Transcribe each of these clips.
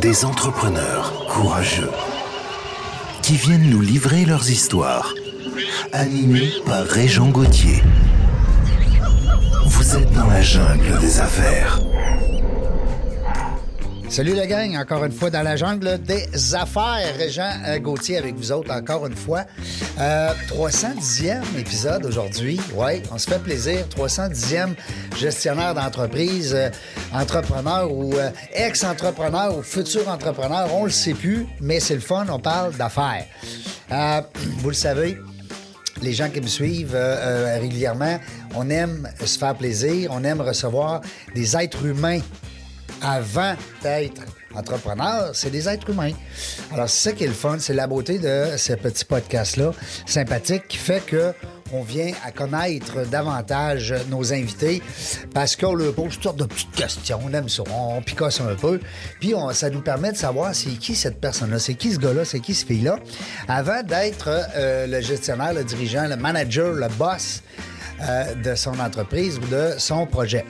des entrepreneurs courageux, qui viennent nous livrer leurs histoires, animés par Régent Gauthier. Vous êtes dans la jungle des affaires. Salut la gang, encore une fois dans la jungle des affaires. Régent euh, Gauthier avec vous autres encore une fois. Euh, 310e épisode aujourd'hui. Oui, on se fait plaisir. 310e gestionnaire d'entreprise, euh, entrepreneur ou euh, ex-entrepreneur ou futur entrepreneur, on le sait plus, mais c'est le fun, on parle d'affaires. Euh, vous le savez, les gens qui me suivent euh, euh, régulièrement, on aime se faire plaisir, on aime recevoir des êtres humains avant d'être entrepreneur, c'est des êtres humains. Alors, c'est ça qui est le fun, c'est la beauté de ce petit podcast-là, sympathique, qui fait que on vient à connaître davantage nos invités parce qu'on leur pose toutes sortes de petites questions. On aime ça, on picosse un peu. Puis ça nous permet de savoir c'est qui cette personne-là, c'est qui ce gars-là, c'est qui ce fille-là, avant d'être euh, le gestionnaire, le dirigeant, le manager, le boss euh, de son entreprise ou de son projet.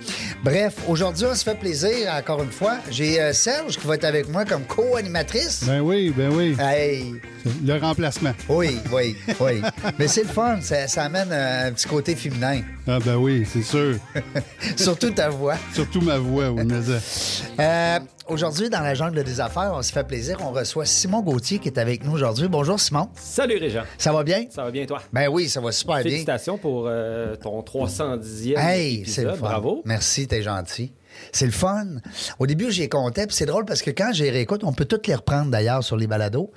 Bref, aujourd'hui, on se fait plaisir, encore une fois. J'ai euh, Serge qui va être avec moi comme co-animatrice. Ben oui, ben oui. Hey, Le remplacement. oui, oui, oui. Mais c'est le fun, ça, ça amène euh, un petit côté féminin. Ah ben oui, c'est sûr. Surtout ta voix. Surtout ma voix, oui, mais. Euh, aujourd'hui, dans la jungle des affaires, on se fait plaisir. On reçoit Simon Gauthier qui est avec nous aujourd'hui. Bonjour Simon. Salut Régent. Ça va bien? Ça va bien toi? Ben oui, ça va super bien. Félicitations pour euh, ton 310e Hey, c'est le fun. Bravo. Merci, t'es gentil. C'est le fun. Au début, j'y comptais, puis c'est drôle parce que quand j'ai réécoute, on peut toutes les reprendre d'ailleurs sur les balados.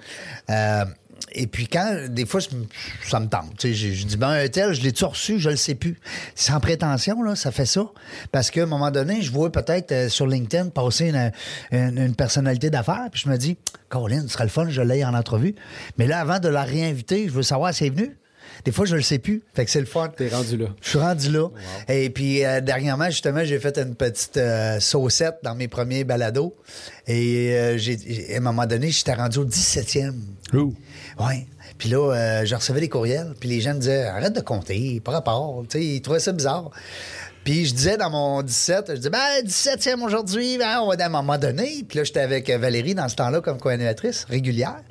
Euh, et puis quand, des fois, ça me tente. Je, je dis, ben, un tel, je l'ai-tu reçu? Je le sais plus. Sans prétention, là, ça fait ça. Parce qu'à un moment donné, je vois peut-être euh, sur LinkedIn passer une, une- une personnalité d'affaires, puis je me dis, Caroline, ce serait le fun, je l'ai en entrevue. Mais là, avant de la réinviter, je veux savoir si elle est venue. Des fois, je le sais plus. Fait que c'est le fun. T'es rendu là. Je suis rendu là. Et puis, euh, dernièrement, justement, j'ai fait une petite euh, saucette dans mes premiers balados. Et euh, j'ai, à un moment donné, j'étais rendu au 17e. Ouh. Oui. Puis là, je recevais des courriels. Puis les gens me disaient arrête de compter, par rapport. Tu sais, ils trouvaient ça bizarre. Puis je disais dans mon 17, je disais, ben, 17e aujourd'hui, ben, on va à un moment donné. Puis là, j'étais avec Valérie dans ce temps-là comme co-animatrice régulière.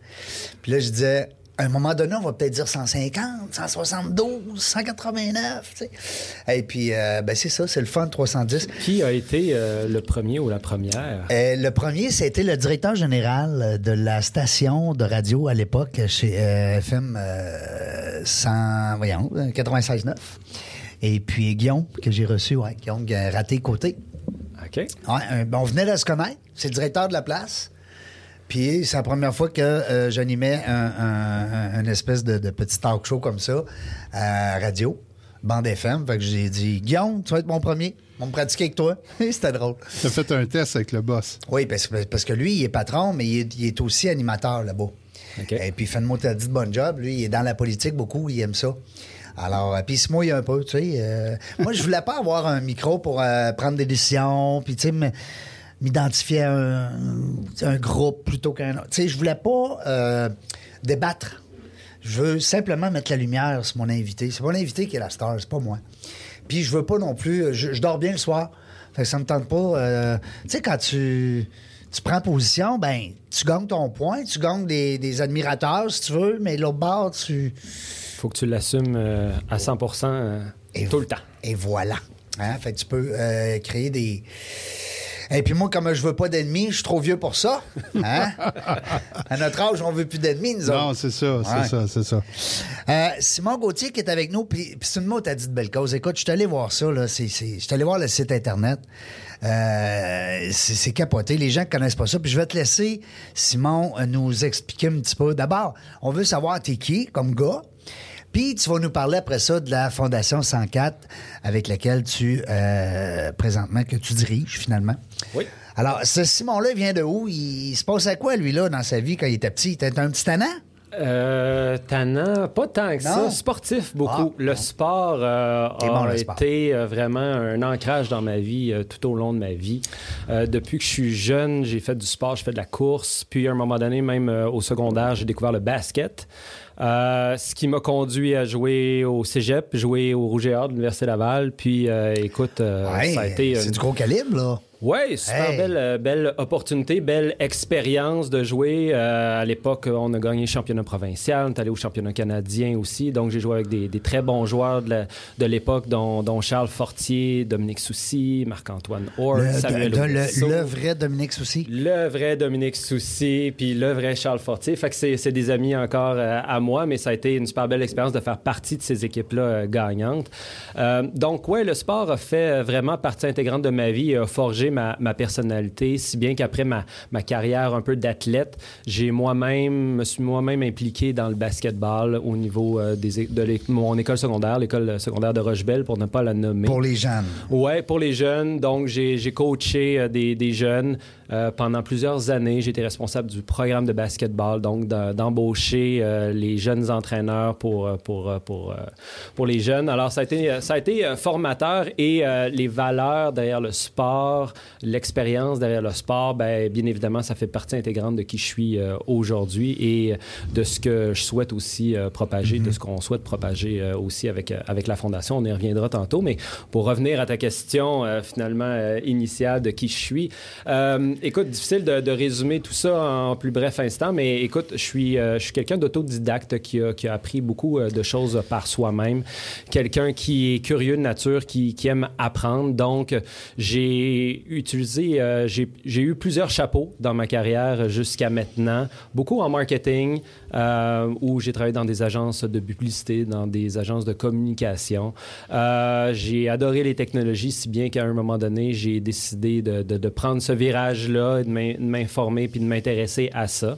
Puis là, je disais, à un moment donné, on va peut-être dire 150, 172, 189, tu sais. Et puis, euh, ben, c'est ça, c'est le fun 310. Qui a été euh, le premier ou la première? Euh, le premier, c'était le directeur général de la station de radio à l'époque chez FM euh, 100, voyons, euh, 96.9. Et puis Guillaume, que j'ai reçu, ouais, Guillaume euh, Raté-Côté. OK. Ouais, on venait de se connaître. C'est le directeur de la place. Puis c'est la première fois que euh, j'animais un, un- un- une espèce de, de petit talk show comme ça à radio, bande FM. Fait que j'ai dit, Guillaume, tu vas être mon premier. On me pratiquer avec toi. C'était drôle. T'as fait un test avec le boss. Oui, parce, que- parce que lui, il est patron, mais il est, il est aussi animateur là-bas. Et puis, Fenmo t'a dit bon job. Lui, il est dans la politique beaucoup, il aime ça. Alors, euh, puis il se mouille un peu, tu sais. euh, moi, je voulais pas avoir un micro pour euh, prendre des décisions, puis, tu sais, me- m'identifier à un, un groupe plutôt qu'un autre. Tu sais, je voulais pas euh, débattre. Je veux simplement mettre la lumière sur mon invité. C'est mon invité qui est la star, c'est pas moi. Puis je veux pas non plus. Je, je dors bien le soir. Fait que ça me tente pas. euh, tu sais, quand tu, tu prends position, ben, tu gagnes ton point, tu gagnes des, des admirateurs, si tu veux, mais l'autre bord, tu. Faut que tu l'assumes euh, à 100 euh, Et tout le temps. Et voilà. Hein? Fait que tu peux créer des. Et puis moi, comme je veux pas d'ennemis, je suis trop vieux pour ça. Hein? à notre âge, on veut plus d'ennemis, nous Non, autres. c'est ça, c'est ça, c'est ça. Euh, Simon Gauthier qui est avec nous, puis, c'est une mot, t'as dit de belle cause. Écoute, je suis allé voir ça, là. Je suis allé voir le site Internet. Euh, c'est, capoté. Les gens ne connaissent pas ça. Puis je vais te laisser, Simon, nous expliquer un petit peu. D'abord, on veut savoir t'es qui comme gars? Puis tu vas nous parler après ça de la Fondation 104 avec laquelle tu, euh, présentement, que tu diriges finalement. Oui. Alors, ce Simon-là il vient de où? Il, se passe à quoi, lui, là, dans sa vie quand il était petit? Il était un petit tannant? Euh, tannant, pas tant que Non? ça. Sportif, beaucoup. Ah, le sport euh, a bon, le sport. été euh, vraiment un ancrage dans ma vie euh, tout au long de ma vie. Euh, depuis que je suis jeune, j'ai fait du sport, j'ai fait de la course. Puis à un moment donné, même au secondaire, j'ai découvert le basket. Euh, ce qui m'a conduit à jouer au cégep, jouer au Rouge et Or de l'Université Laval. Puis, euh, écoute, euh, Ouais, ça a été c'est une- du gros calibre, là. Oui, super Hey. belle, euh, belle opportunité, belle expérience de jouer. Euh, à l'époque, on a gagné le championnat provincial, on est allé au championnat canadien aussi. Donc, j'ai joué avec des, des très bons joueurs de l'époque, dont, dont Charles Fortier, Dominique Soucy, Marc-Antoine Le, Samuel de- de- le- vrai Dominique Soucy. Le vrai Dominique Soucy, puis le vrai Charles Fortier. Fait que c'est c'est des amis encore euh, à moi, mais ça a été une super belle expérience de faire partie de ces équipes-là euh, gagnantes. Donc, ouais, le sport a fait vraiment partie intégrante de ma vie et a forgé ma, ma personnalité, si bien qu'après ma, ma carrière un peu d'athlète, j'ai moi-même, me suis moi-même impliqué dans le basketball au niveau euh, des, de mon école secondaire, l'école secondaire de Rochebelle, pour ne pas la nommer. Pour les jeunes. Ouais, pour les jeunes. Donc, j'ai j'ai coaché euh, des, des jeunes euh, pendant plusieurs années. Été responsable du programme de basketball, donc d'em- d'embaucher euh, les jeunes entraîneurs pour, euh, pour, euh, pour, pour les jeunes. Alors, ça a été, ça a été formateur et euh, les valeurs derrière le sport, l'expérience derrière le sport, ben, bien évidemment, ça fait partie intégrante de qui je suis euh, aujourd'hui et de ce que je souhaite aussi euh, propager, de ce qu'on souhaite propager euh, aussi avec, avec la Fondation. On y reviendra tantôt, mais pour revenir à ta question euh, finalement euh, initiale de qui je suis, euh, écoute, difficile de, résumer tout ça en plus bref instant, mais écoute, je suis, euh, je suis quelqu'un d'autodidacte qui a, qui a appris beaucoup euh, de choses par soi-même, quelqu'un qui est curieux de nature, qui, aime apprendre. Donc, j'ai utilisé, euh, j'ai eu plusieurs chapeaux dans ma carrière jusqu'à maintenant, beaucoup en marketing, euh, où j'ai travaillé dans des agences de publicité, dans des agences de communication. J'ai adoré les technologies, si bien qu'à un moment donné, j'ai décidé de, de- de prendre ce virage-là, et de m'in- de m'informer puis de m'intéresser à ça.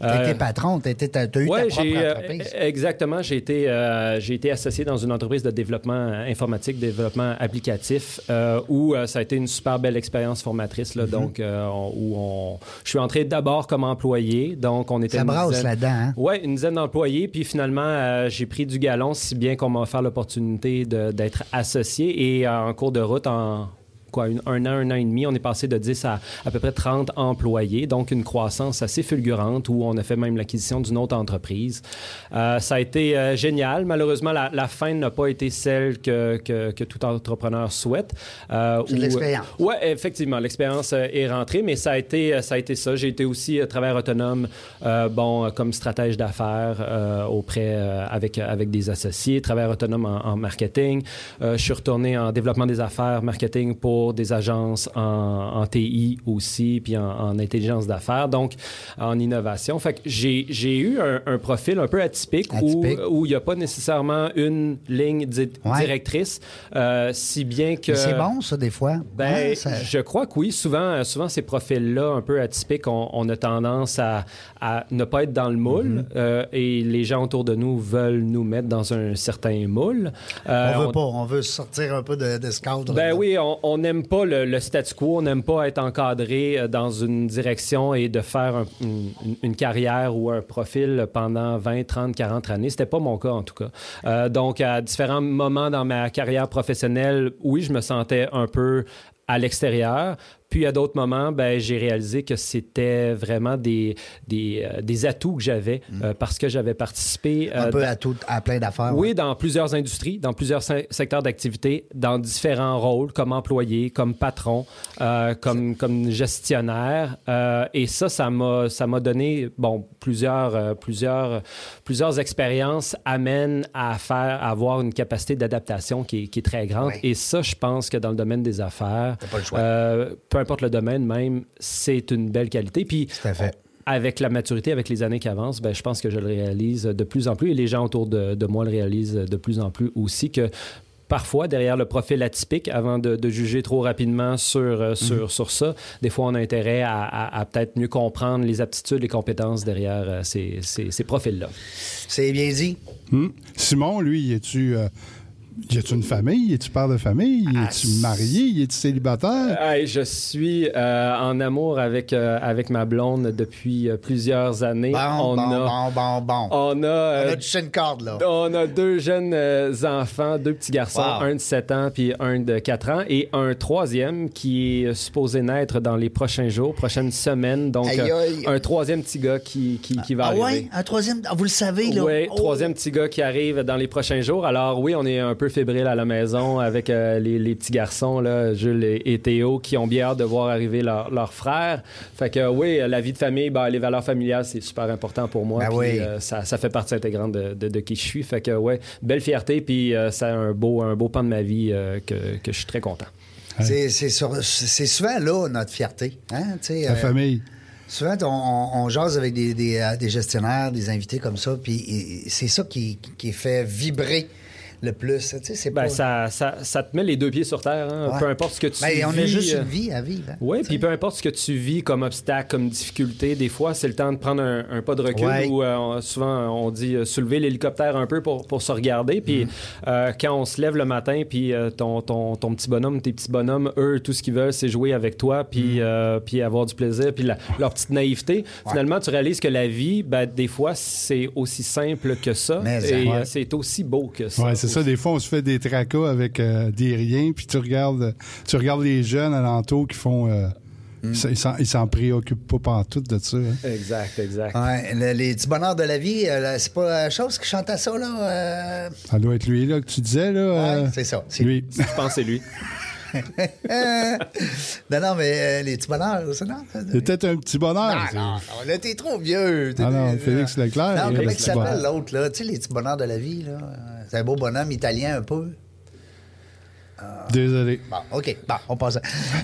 T'as Euh, été patron, t'as été- t'as- t'as eu ta Ouais, propre j'ai euh, entreprise. exactement. J'ai été, euh, j'ai été associé dans une entreprise de développement informatique, développement applicatif, euh, où euh, ça a été une super belle expérience formatrice. Mm-hmm. Là, Donc, euh, on- où on, je suis entré d'abord comme employé. Donc, on était Ça brasse dizaine- là-dedans, hein? oui, une dizaine d'employés. Puis finalement, euh, j'ai pris du galon, si bien qu'on m'a offert l'opportunité de- d'être associé. Et euh, en cours de route, en quoi, une- un an, un an et demi, on est passé de 10 à à peu près 30 employés. Donc, une croissance assez fulgurante où on a fait même l'acquisition d'une autre entreprise. Euh, ça a été euh, génial. Malheureusement, la, la fin n'a pas été celle que, que, que tout entrepreneur souhaite. Euh, C'est de où- l'expérience. oui, effectivement, l'expérience est rentrée, mais ça a été, ça, a été ça. J'ai été aussi travailleur autonome, bon, comme stratège d'affaires auprès, avec, avec des associés, travailleur autonome en, en marketing. Je suis retourné en développement des affaires, marketing pour des agences en, en TI aussi, puis en, en intelligence d'affaires, donc en innovation. Fait que j'ai j'ai eu un, un profil un peu atypique, où- Atypique. où il n'y a pas nécessairement une ligne di- Ouais. directrice, euh, si bien que... C'est bon, ça, des fois. Ben, Ouais, ça- je crois que oui. Souvent, euh, souvent ces profils-là, un peu atypiques, on, on a tendance à, à ne pas être dans le moule Mm-hmm. euh, et les gens autour de nous veulent nous mettre dans un certain moule. Euh, on veut pas, on veut sortir un peu de, de ce cadre. ben oui, on- on n'aime pas le, le statu quo, on n'aime pas être encadré euh, dans une direction et de faire un- une, une carrière ou un profil pendant 20, 30, 40 années. C'était pas mon cas en tout cas. Euh, donc, à différents moments dans ma carrière professionnelle, oui, je me sentais un peu à l'extérieur. Puis à d'autres moments, ben, j'ai réalisé que c'était vraiment des, des, euh, des atouts que j'avais euh, parce que j'avais participé un euh, peu à, tout, à plein d'affaires. oui, dans plusieurs industries, dans plusieurs se- secteurs d'activité, dans différents rôles, comme employé, comme patron, comme, comme gestionnaire. Et ça, ça m'a, ça m'a donné, bon, plusieurs, plusieurs, plusieurs expériences amènent à faire, à avoir une capacité d'adaptation qui est, qui est très grande. Et ça, je pense que dans le domaine des affaires, pas le choix. peu importe le domaine même, c'est une belle qualité. Puis, Tout à fait. avec la maturité, avec les années qui avancent, ben, je pense que je le réalise de plus en plus et les gens autour de, de moi le réalisent de plus en plus aussi que parfois, derrière le profil atypique, avant de, de juger trop rapidement sur, euh, sur, sur ça, des fois, on a intérêt à, à- à peut-être mieux comprendre les aptitudes, les compétences derrière euh, ces, ces- ces profils-là. C'est bien dit. Hmm. Simon, lui, es-tu euh, y a-tu une famille? Y es-tu père de famille? Y Ah, es-tu marié? Y es-tu célibataire? Hey, je suis euh, en amour avec, euh, avec ma blonde depuis euh, plusieurs années. Bon, on, bon, a, bon, bon, bon. on a, euh, On a touché une corde, là. On a deux jeunes euh, enfants, deux petits garçons, Wow. un de 7 ans puis un de 4 ans, et un troisième qui est supposé naître dans les prochains jours, prochaines semaines. Donc, euh, un troisième petit gars qui, qui, qui va Ah arriver. ouais? Un troisième? Ah, vous le savez, là? Oui, Oh. troisième petit gars qui arrive dans les prochains jours. Alors oui, on est un peu peu fébrile à la maison avec euh, les, les petits garçons, là, Jules et, et Théo, qui ont bien hâte de voir arriver leur, leur frère. Fait que oui, la vie de famille, ben, les valeurs familiales, c'est super important pour moi. Ben Puis, oui. euh, ça, ça fait partie intégrante de, de, de qui je suis. Fait que ouais, belle fierté, puis euh, c'est un beau, un beau pan de ma vie euh, que, que je suis très content. C'est, c'est, sur- c'est souvent là notre fierté. Hein? La euh, famille. Souvent, on, on- on jase avec des, des, euh, des gestionnaires, des invités comme ça, puis et- c'est ça qui, qui fait vibrer le plus. Tu sais, c'est Ben, pas... ça, ça, ça te met les deux pieds sur terre, hein, Ouais. peu importe ce que tu Ben, on a vis, juste euh, une vie à vivre. hein, Oui, puis peu importe ce que tu vis comme obstacle, comme difficulté, des fois, c'est le temps de prendre un, un pas de recul Ouais. ou euh, souvent on dit euh, soulever l'hélicoptère un peu pour, pour se regarder. Puis euh, quand on se lève le matin, puis euh, ton, ton, ton petit bonhomme, tes petits bonhommes, eux, tout ce qu'ils veulent, c'est jouer avec toi, puis, euh, puis avoir du plaisir, puis la- leur petite naïveté. Finalement, tu réalises que la vie, ben, des fois, c'est aussi simple que ça. Mais, et ouais. euh, c'est aussi beau que ça. Ça. Des fois, on se fait des tracas avec euh, des riens, puis tu regardes, tu regardes les jeunes alentour qui font. euh, Mm. ça- Ils s'en- préoccupent pas pantoute de ça. hein. Exact, exact. Ouais, le- les petits bonheurs de la vie, euh, c'est pas la chose qui chantait ça, là. euh, Ça doit être lui là que tu disais là. euh, ouais, c'est ça. C'est lui. Je pense que c'est lui. Euh, non, non, mais euh, les petits bonheurs, c'est non. C'était un petit bonheur. C'est- non, non, là, t'es trop vieux. Ah non, Félix Leclerc, Non, comment il s'appelle l'autre, là? Tu sais, les petits bonheurs de la vie, là. Euh, C'est un beau bonhomme italien, un peu. Désolé. Bon, OK. Bon, on passe. à-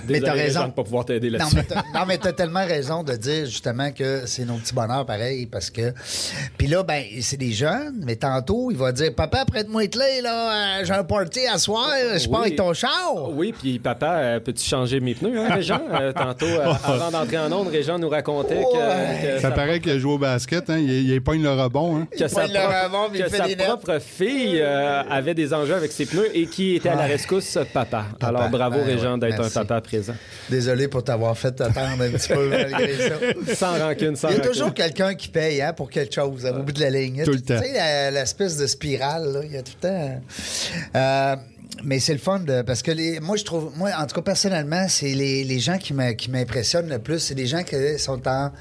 Mais t'as Désolé, raison. de pas pouvoir t'aider Non, là-dessus. mais t'as- non, mais t'as tellement raison de dire justement que c'est nos petits bonheurs pareil parce que. Puis là, ben, c'est des jeunes, mais tantôt, il va dire Papa, prête-moi les clés, là, euh, j'ai un party à soir, je pars avec ton char. Oui, puis papa, euh, peux-tu changer mes pneus, hein, Régent? Euh, tantôt, avant d'entrer en onde, Régent nous racontait que, Ouais. que Ça paraît qu'il a joué au basket, hein. il, il épogne le rebond. Hein. que sa pogne le propre- rebond, il que fait sa propre fille euh, avait des enjeux avec ses pneus et qui était à la Ouais. Rescousse, papa. Alors bravo, Ben Régent, ouais, d'être un papa présent. Désolé pour t'avoir fait attendre un petit peu malgré ça. Sans rancune, sans Il y a rancune. toujours quelqu'un qui paye hein, pour quelque chose au bout de la ligne. Tout le temps. Tu sais, la- l'espèce de spirale, là, il y a tout le temps. Euh, mais c'est le fun de, parce que les, moi, je trouve, moi, en tout cas, personnellement, c'est les, les gens qui m'impressionnent le plus, c'est des gens qui sont en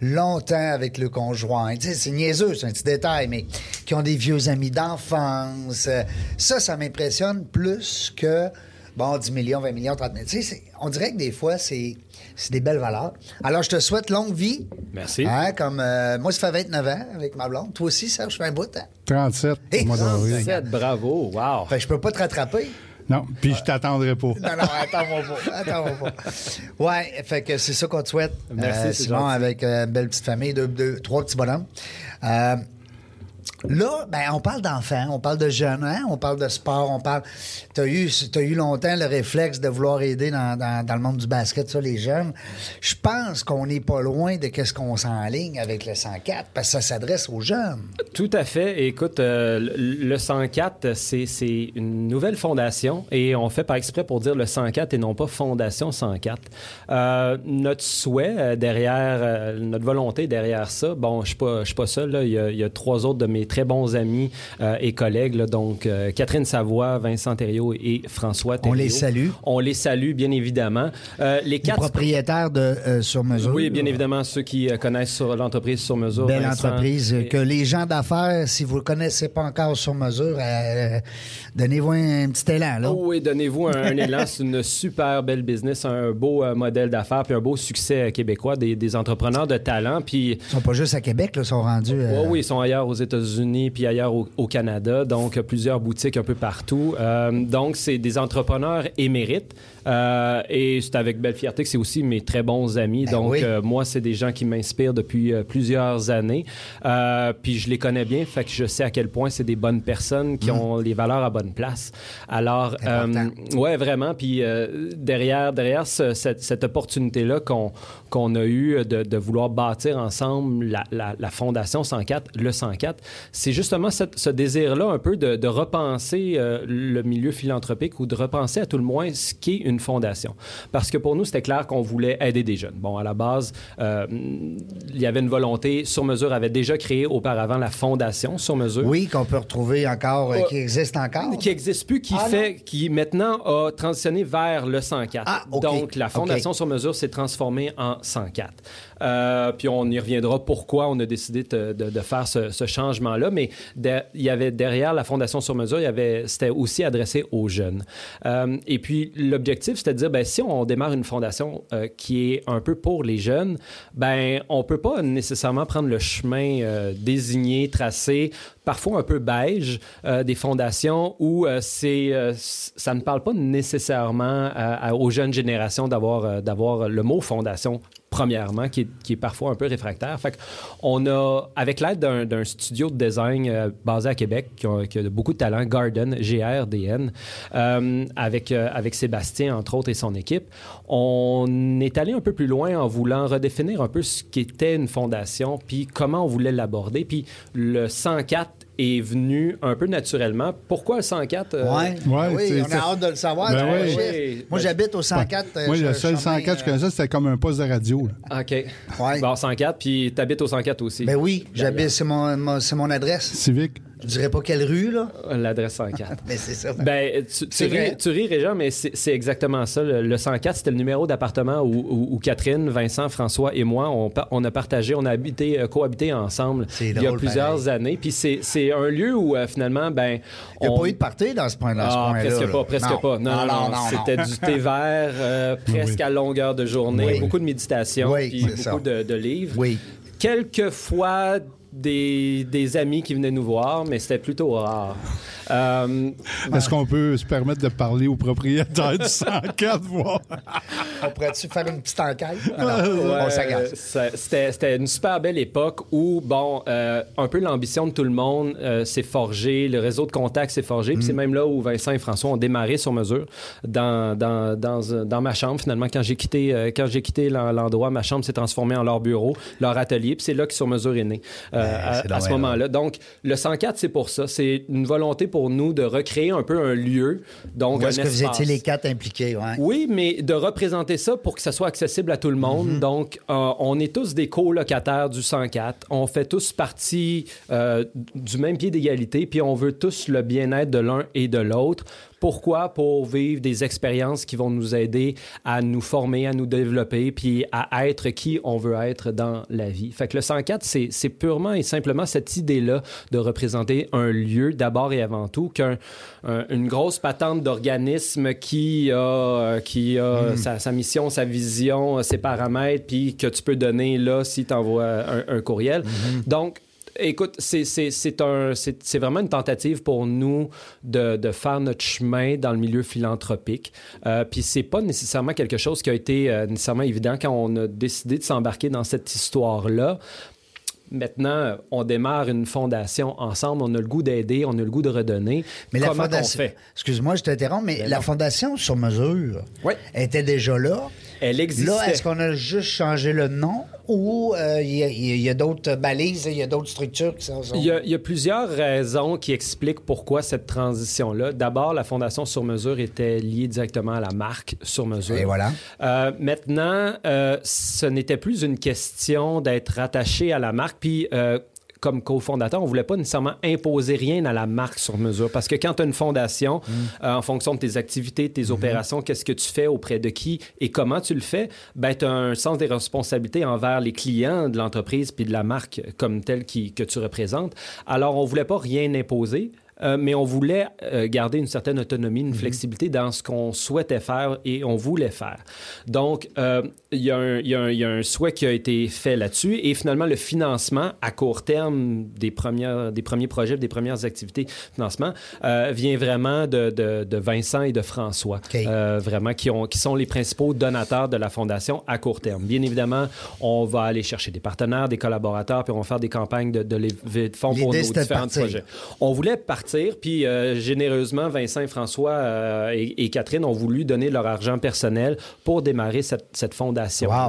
longtemps avec le conjoint. Tu sais, c'est niaiseux, c'est un petit détail, mais qui ont des vieux amis d'enfance. Ça, ça m'impressionne plus que, bon, 10 millions, 20 millions, 30 millions. Tu sais, on dirait que des fois, c'est c'est des belles valeurs. Alors, je te souhaite longue vie. Merci. Hein, comme euh, moi, ça fait 29 ans avec ma blonde. Toi aussi, Serge, je fais un bout. Hein? 37 Hey, au mois d'avril. 37, bravo, wow. Fait que je peux pas te rattraper. Non, puis je t'attendrai pas. Non, non, attends-moi pas. Attends-moi pas. Ouais, fait que c'est ça qu'on te souhaite. Merci, Euh, Simon, gentil. avec euh, une belle petite famille, deux, deux- trois petits bonhommes. Euh, Là, ben, on parle d'enfants, on parle de jeunes, hein? on parle de sport, on parle. Tu as eu, eu longtemps le réflexe de vouloir aider dans, le monde du basket, ça, les jeunes. Je pense qu'on n'est pas loin de qu'est-ce qu'on s'enligne avec le 104, parce que ça s'adresse aux jeunes. Tout à fait. Écoute, euh, le le 104, c'est une nouvelle fondation et on fait par exprès pour dire le 104 et non pas Fondation 104. Euh, notre souhait euh, derrière, notre volonté derrière ça, bon, je je suis pas seul. Il, y il y a trois autres de mes très bons amis euh, et collègues, là, donc euh, Catherine Savoie, Vincent Thériault et François On Thériault. les salue. On les salue, bien évidemment. Euh, les Les quatre propriétaires de Sur Mesure. oui, bien évidemment, ceux qui connaissent sur l'entreprise sur mesure. Belle Vincent entreprise. et- Que les gens d'affaires, si vous ne connaissez pas encore sur mesure, donnez-vous un petit élan. Là. Oh oui, donnez-vous un, un élan. C'est une super belle business, un beau modèle d'affaires, puis un beau succès québécois, des, des entrepreneurs de talent. Puis, Ils sont pas juste à Québec, là, ils sont rendus. euh, ouais, oui, ils sont ailleurs aux États-Unis, puis ailleurs au, au Canada. Donc, plusieurs boutiques un peu partout. Euh, donc, c'est des entrepreneurs émérites. Euh, et c'est avec belle fierté que c'est aussi mes très bons amis. Ben donc, oui. euh, moi, c'est des gens qui m'inspirent depuis euh, plusieurs années. Puis je les connais bien, fait que je sais à quel point c'est des bonnes personnes qui ont les valeurs à bonne place. Alors, Mm. Ouais, vraiment. Puis derrière, derrière ce- cette, cette opportunité-là qu'on qu'on a eue de, de vouloir bâtir ensemble la, la- la Fondation 104, le 104, c'est justement cette- ce désir-là un peu de, de repenser le milieu philanthropique ou de repenser à tout le moins ce qu'est une une fondation. Parce que pour nous, c'était clair qu'on voulait aider des jeunes. Bon, à la base, euh, il y avait une volonté. Sur mesure avait déjà créé auparavant la fondation Sur mesure. Oui, qu'on peut retrouver encore, euh, qui existe encore. Qui n'existe plus, qui Ah, fait, qui maintenant a transitionné vers le 104. Ah. Donc, la Fondation sur mesure s'est transformée en 104. Euh, puis on y reviendra pourquoi on a décidé de, de- de faire ce, ce changement-là. Mais de- il y avait derrière la Fondation sur mesure, il y avait, c'était aussi adressé aux jeunes. Euh, et puis l'objectif, c'était de dire, ben, si on démarre une fondation euh, qui est un peu pour les jeunes, ben, on peut pas nécessairement prendre le chemin euh, désigné, tracé, parfois un peu beige euh, des fondations où c'est, ça ne parle pas nécessairement aux jeunes générations d'avoir, d'avoir le mot fondation premièrement, qui est, qui est parfois un peu réfractaire. Fait on a, avec l'aide d'un, studio de design euh, basé à Québec, qui a, qui a beaucoup de talent, Garden, G-R-D-N, euh, avec, euh, avec Sébastien, entre autres, et son équipe, on est allé un peu plus loin en voulant redéfinir un peu ce qu'était une fondation, puis comment on voulait l'aborder. Puis le 104 est venu un peu naturellement. Pourquoi le 104? euh, Ouais. Ouais, oui, c'est- on a hâte de le savoir. Ben oui. Oui. Moi, Ben, j'habite au 104. euh, Moi, je- le seul chemin, 104 que je connaissais, c'était comme un poste de radio. là. OK. Ouais. Bon, 104, puis t'habites au 104 aussi. Ben oui, j'habite, c'est mon, mon- c'est mon adresse. Civique. Je dirais pas quelle rue, là, L'adresse 104. mais c'est ça. Ben, tu, ris, tu ris, Régent, mais c'est exactement ça. Le, le 104, c'était le numéro d'appartement où, où- où Catherine, Vincent, François et moi, on, a partagé, on a habité, euh, cohabité ensemble il y a plusieurs pareil. années. Puis c'est un lieu où, euh, finalement, ben... Il n'y a on- pas eu de party dans ce point- dans ce Ah, point-là. presque là. pas, presque Non. pas. Non, non, non. C'était du thé vert, euh, presque à longueur de journée, Oui. beaucoup de méditation, Oui, puis beaucoup de, de livres. Oui. Quelquefois des, des amis qui venaient nous voir, mais c'était plutôt rare. Euh, Est-ce qu'on peut se permettre de parler au propriétaire du 104, voir? On pourrait-tu faire une petite enquête? Alors, Ouais, on s'agace. ça- C'était c'était une super belle époque où, bon, euh, un peu l'ambition de tout le monde euh, s'est forgée, le réseau de contacts s'est forgé. Mm. Puis c'est même là où Vincent et François ont démarré sur mesure dans, dans, dans, euh, dans ma chambre. Finalement, quand j'ai quitté, euh, quand j'ai quitté l'en- l'endroit, ma chambre s'est transformée en leur bureau, leur atelier. Puis c'est là que sur mesure est né euh, à, ce moment-là. Donc, le 104, c'est pour ça. C'est une volonté pour nous de recréer un peu un lieu. Donc, est-ce que vous étiez les quatre impliqués? Ouais. Oui, mais de représenter ça pour que ça soit accessible à tout le monde. Donc, euh, on est tous des colocataires du 104. On fait tous partie euh, du même pied d'égalité, puis on veut tous le bien-être de l'un et de l'autre. Pourquoi? Pour vivre des expériences qui vont nous aider à nous former, à nous développer, puis à être qui on veut être dans la vie. Fait que le 104, c'est purement et simplement cette idée-là de représenter un lieu d'abord et avant tout qu'une grosse patente d'organisme qui a, euh, qui a sa, sa mission, sa vision, euh, ses paramètres, puis que tu peux donner là si tu envoies un, un courriel. Donc, Écoute, c'est- vraiment une tentative pour nous de, de faire notre chemin dans le milieu philanthropique. Euh, Puis c'est pas nécessairement quelque chose qui a été euh, nécessairement évident quand on a décidé de s'embarquer dans cette histoire-là. Maintenant, on démarre une fondation ensemble, on a le goût d'aider, on a le goût de redonner. Mais la fondation. Excuse-moi, je t'interromps, mais Ben la non. fondation sur mesure Oui. était déjà là. Elle existait. Là, est-ce qu'on a juste changé le nom ou euh, il y a, d'autres balises, il y a d'autres structures qui sont. Il y, a, il y a plusieurs raisons qui expliquent pourquoi cette transition-là. D'abord, la Fondation Sur Mesure était liée directement à la marque Sur Mesure. Et voilà. Euh, maintenant, euh, ce n'était plus une question d'être rattaché à la marque. Puis, comme cofondateur, on voulait pas nécessairement imposer rien à la marque sur mesure. Parce que quand tu as une fondation, euh, en fonction de tes activités, de tes opérations, qu'est-ce que tu fais auprès de qui et comment tu le fais, ben, tu as un sens des responsabilités envers les clients de l'entreprise puis de la marque comme telle qui, que tu représentes. Alors, on voulait pas rien imposer. Euh, mais on voulait euh, garder une certaine autonomie, une flexibilité dans ce qu'on souhaitait faire et on voulait faire. Donc, euh, il y, a un- y y a souhait qui a été fait là-dessus et finalement, le financement à court terme des, premières, des premiers projets, des premières activités de financement vient vraiment de, de- de Vincent et de François, vraiment, qui, ont, qui sont les principaux donateurs de la Fondation à court terme. Bien évidemment, on va aller chercher des partenaires, des collaborateurs, puis on va faire des campagnes de, de de fonds pour nos différents partir. projets. On voulait partir, puis euh, généreusement, Vincent François euh, et, et Catherine ont voulu donner leur argent personnel pour démarrer cette.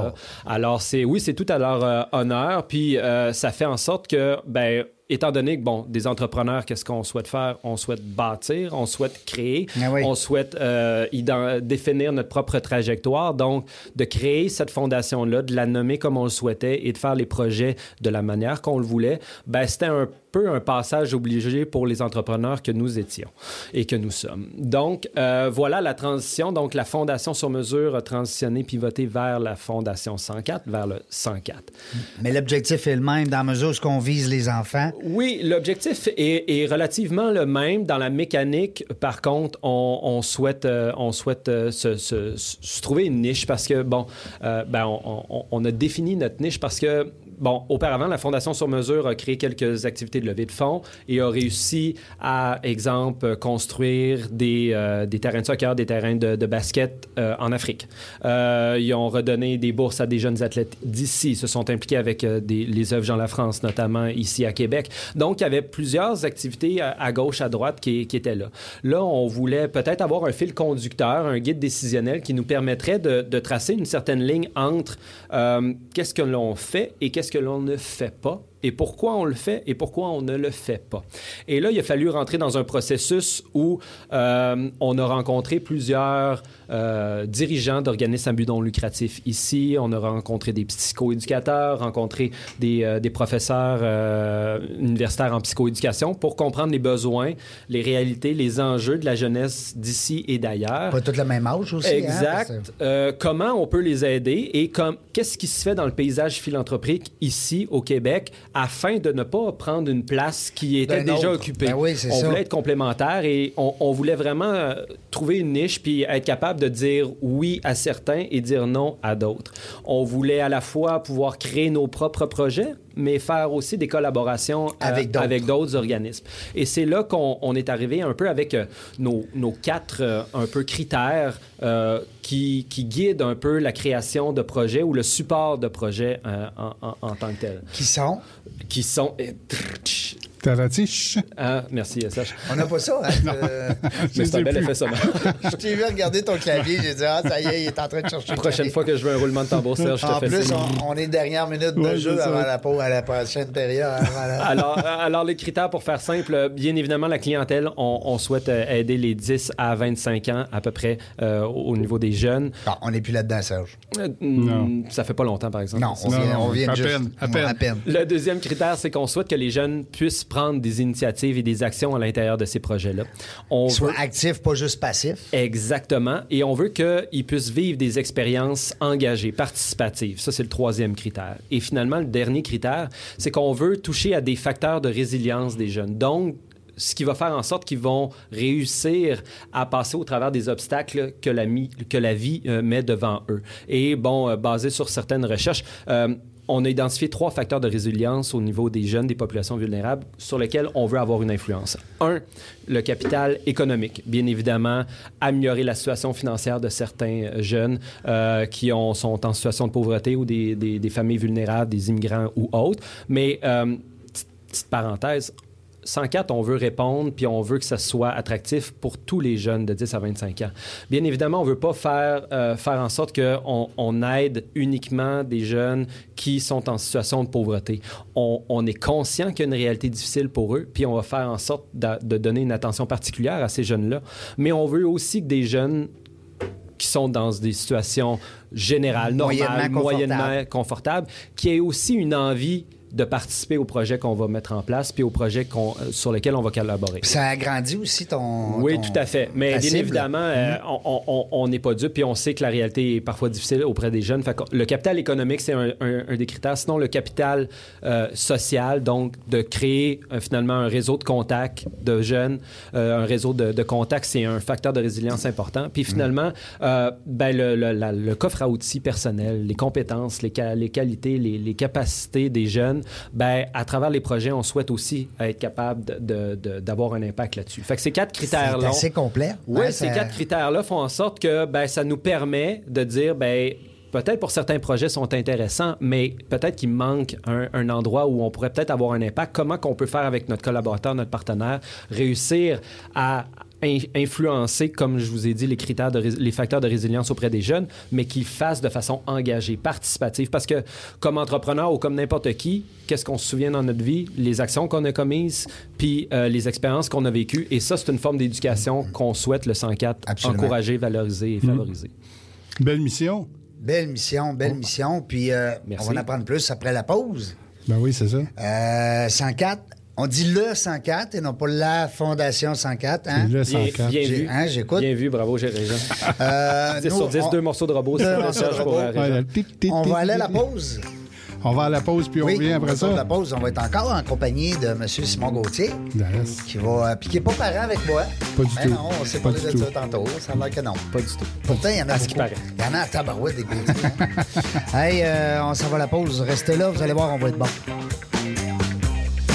Wow. Alors, c'est oui, c'est tout à leur euh, honneur, puis ça fait en sorte que, ben, étant donné que, bon, des entrepreneurs, qu'est-ce qu'on souhaite faire? On souhaite bâtir, on souhaite créer, Ah oui. on souhaite euh, définir notre propre trajectoire. Donc, de créer cette fondation-là, de la nommer comme on le souhaitait et de faire les projets de la manière qu'on le voulait, ben, c'était un peu un passage obligé pour les entrepreneurs que nous étions et que nous sommes. Donc, euh, voilà la transition. Donc, la Fondation sur mesure a transitionné, pivoté vers la Fondation 104, vers le 104. Mais l'objectif est le même dans la mesure où ce qu'on vise les enfants. Oui, l'objectif est, est relativement le même. Dans la mécanique, par contre, on, on souhaite, euh, on souhaite euh, se, se- se trouver une niche parce que, bon, euh, ben, on, on- on a défini notre niche parce que, bon, auparavant, la Fondation sur mesure a créé quelques activités de levée de fonds et a réussi à, exemple, construire des, euh, des terrains de soccer, des terrains de, basket euh, en Afrique. Euh, ils ont redonné des bourses à des jeunes athlètes d'ici. Ils se sont impliqués avec des- les œuvres Jean La France, notamment ici à Québec. Donc, il y avait plusieurs activités à, gauche, à droite qui, étaient là. Là, on voulait peut-être avoir un fil conducteur, un guide décisionnel qui nous permettrait de, de tracer une certaine ligne entre qu'est-ce que l'on fait et qu'est-ce que l'on ne fait pas et pourquoi on le fait et pourquoi on ne le fait pas. Et là, il a fallu rentrer dans un processus où euh, on a rencontré plusieurs euh, dirigeants d'organismes à but non lucratif ici. On a rencontré des psychoéducateurs, rencontré des, euh, des professeurs universitaires en psychoéducation pour comprendre les besoins, les réalités, les enjeux de la jeunesse d'ici et d'ailleurs. Pas tout le même âge aussi. hein, Exact. que- comment on peut les aider et comme, qu'est-ce qui se fait dans le paysage philanthropique ici au Québec afin de ne pas prendre une place qui était D'un déjà autre. occupée. Ben oui, on ça. voulait être complémentaire et on, on voulait vraiment euh, trouver une niche puis être capable de dire oui à certains et dire non à d'autres. On voulait à la fois pouvoir créer nos propres projets, mais faire aussi des collaborations euh, Avec d'autres. avec d'autres organismes. Et c'est là qu'on on est arrivé un peu avec euh, nos, nos quatre euh, un peu critères euh, qui, qui guident un peu la création de projets ou le support de projets euh, en, en- en tant que tel. Qui sont? Qui sont... Taratiche. Ah, merci, SH. On n'a pas ça. Hein? Euh, Mais c'est un bel plus. effet sonore. je t'ai vu regarder ton clavier. J'ai dit, ah, ça y est, il est en train de chercher le Prochaine fois que je veux un roulement de tambour, Serge, je te En fais plus, on, on est dernière minute de Ouais, jeu avant la, pause, à la prochaine période. la- Alors, alors, les critères, pour faire simple, bien évidemment, la clientèle, on, on souhaite euh, aider les 10 à 25 ans à peu près euh, au au niveau des jeunes. Bon, on n'est plus là-dedans, Serge. Euh, Non. mm, Ça fait pas longtemps, par exemple. Non, on Non, vient, non, on vient à juste... peine, à peine. à peine. Le deuxième critère, c'est qu'on souhaite que les jeunes puissent prendre des initiatives et des actions à l'intérieur de ces projets-là. On Qu'ils soient actifs, pas juste passifs. Exactement. Et on veut qu'ils puissent vivre des expériences engagées, participatives. Ça, c'est le troisième critère. Et finalement, le dernier critère, c'est qu'on veut toucher à des facteurs de résilience des jeunes. Donc, ce qui va faire en sorte qu'ils vont réussir à passer au travers des obstacles que la, mi- que la vie euh, met devant eux. Et bon, euh, basé sur certaines recherches, euh, on a identifié trois facteurs de résilience au niveau des jeunes, des populations vulnérables, sur lesquels on veut avoir une influence. Un, le capital économique. Bien évidemment, améliorer la situation financière de certains euh, jeunes euh, qui ont, sont en situation de pauvreté ou des, familles vulnérables, des immigrants ou autres. Mais, euh, petite parenthèse, 104, on veut répondre, puis on veut que ça soit attractif pour tous les jeunes de 10 à 25 ans. Bien évidemment, on ne veut pas faire, euh, faire en sorte qu'on on aide uniquement des jeunes qui sont en situation de pauvreté. On, on est conscient qu'il y a une réalité difficile pour eux, puis on va faire en sorte de, de donner une attention particulière à ces jeunes-là. Mais on veut aussi que des jeunes qui sont dans des situations générales, normales, Moyennement confortables, qui aient aussi une envie de participer au projet qu'on va mettre en place, puis au projet euh, sur lequel on va collaborer. Ça agrandit aussi ton. Oui, ton- tout à fait. Mais bien évidemment, euh, on- n'est pas dupe, puis on sait que la réalité est parfois difficile auprès des jeunes. Fait le capital économique, c'est un, un- un des critères. Sinon, le capital euh, social, donc de créer euh, finalement un réseau de contacts de jeunes, un réseau de, de contacts, c'est un facteur de résilience important. Puis finalement, euh, ben, le, le- la- le coffre à outils personnel, les compétences, les, qualités, les, les capacités des jeunes, ben, à travers les projets, on souhaite aussi être capable d'avoir un impact là-dessus. Fait que ces quatre C'est critères-là. assez complet. Oui, hein, ces ça- quatre critères-là font en sorte que ben, ça nous permet de dire, ben, peut-être pour certains projets sont intéressants, mais peut-être qu'il manque un, un endroit où on pourrait peut-être avoir un impact. Comment qu'on peut faire avec notre collaborateur, notre partenaire, réussir à influencer, comme je vous ai dit, les critères, de les facteurs de résilience auprès des jeunes, mais qu'ils fassent de façon engagée, participative. Parce que comme entrepreneur ou comme n'importe qui, qu'est-ce qu'on se souvient dans notre vie? Les actions qu'on a commises, puis euh, les expériences qu'on a vécues. Et ça, c'est une forme d'éducation qu'on souhaite, le 104, encourager, valoriser et mmh. favoriser. Belle mission. Belle mission, belle mission. Puis euh, on va en apprendre plus après la pause. Ben oui, c'est ça. Euh, 104, on dit le 104 et non pas la Fondation 104. Hein? Le 104. Bien, vu. Hein, j'écoute. Bien vu, bravo, j'ai raison. Euh, 10 sur 10, deux morceaux de robot. Deux morceaux de robot. on va aller à la pause. On va à la pause, puis on oui, revient après ça. la pause, on va être encore en compagnie de M. Simon Gauthier. Yes. Qui va. Puis qui n'est pas parent avec moi. Pas du Mais tout. non, on s'est parlé de tout. ça tantôt. Ça a l'air que non. Pas du tout. Pourtant, il y en a À beaucoup. Il y en a à tabarouette des Gauthier. hein. hey, euh, on s'en va à la pause. Restez là, vous allez voir, on va être bon.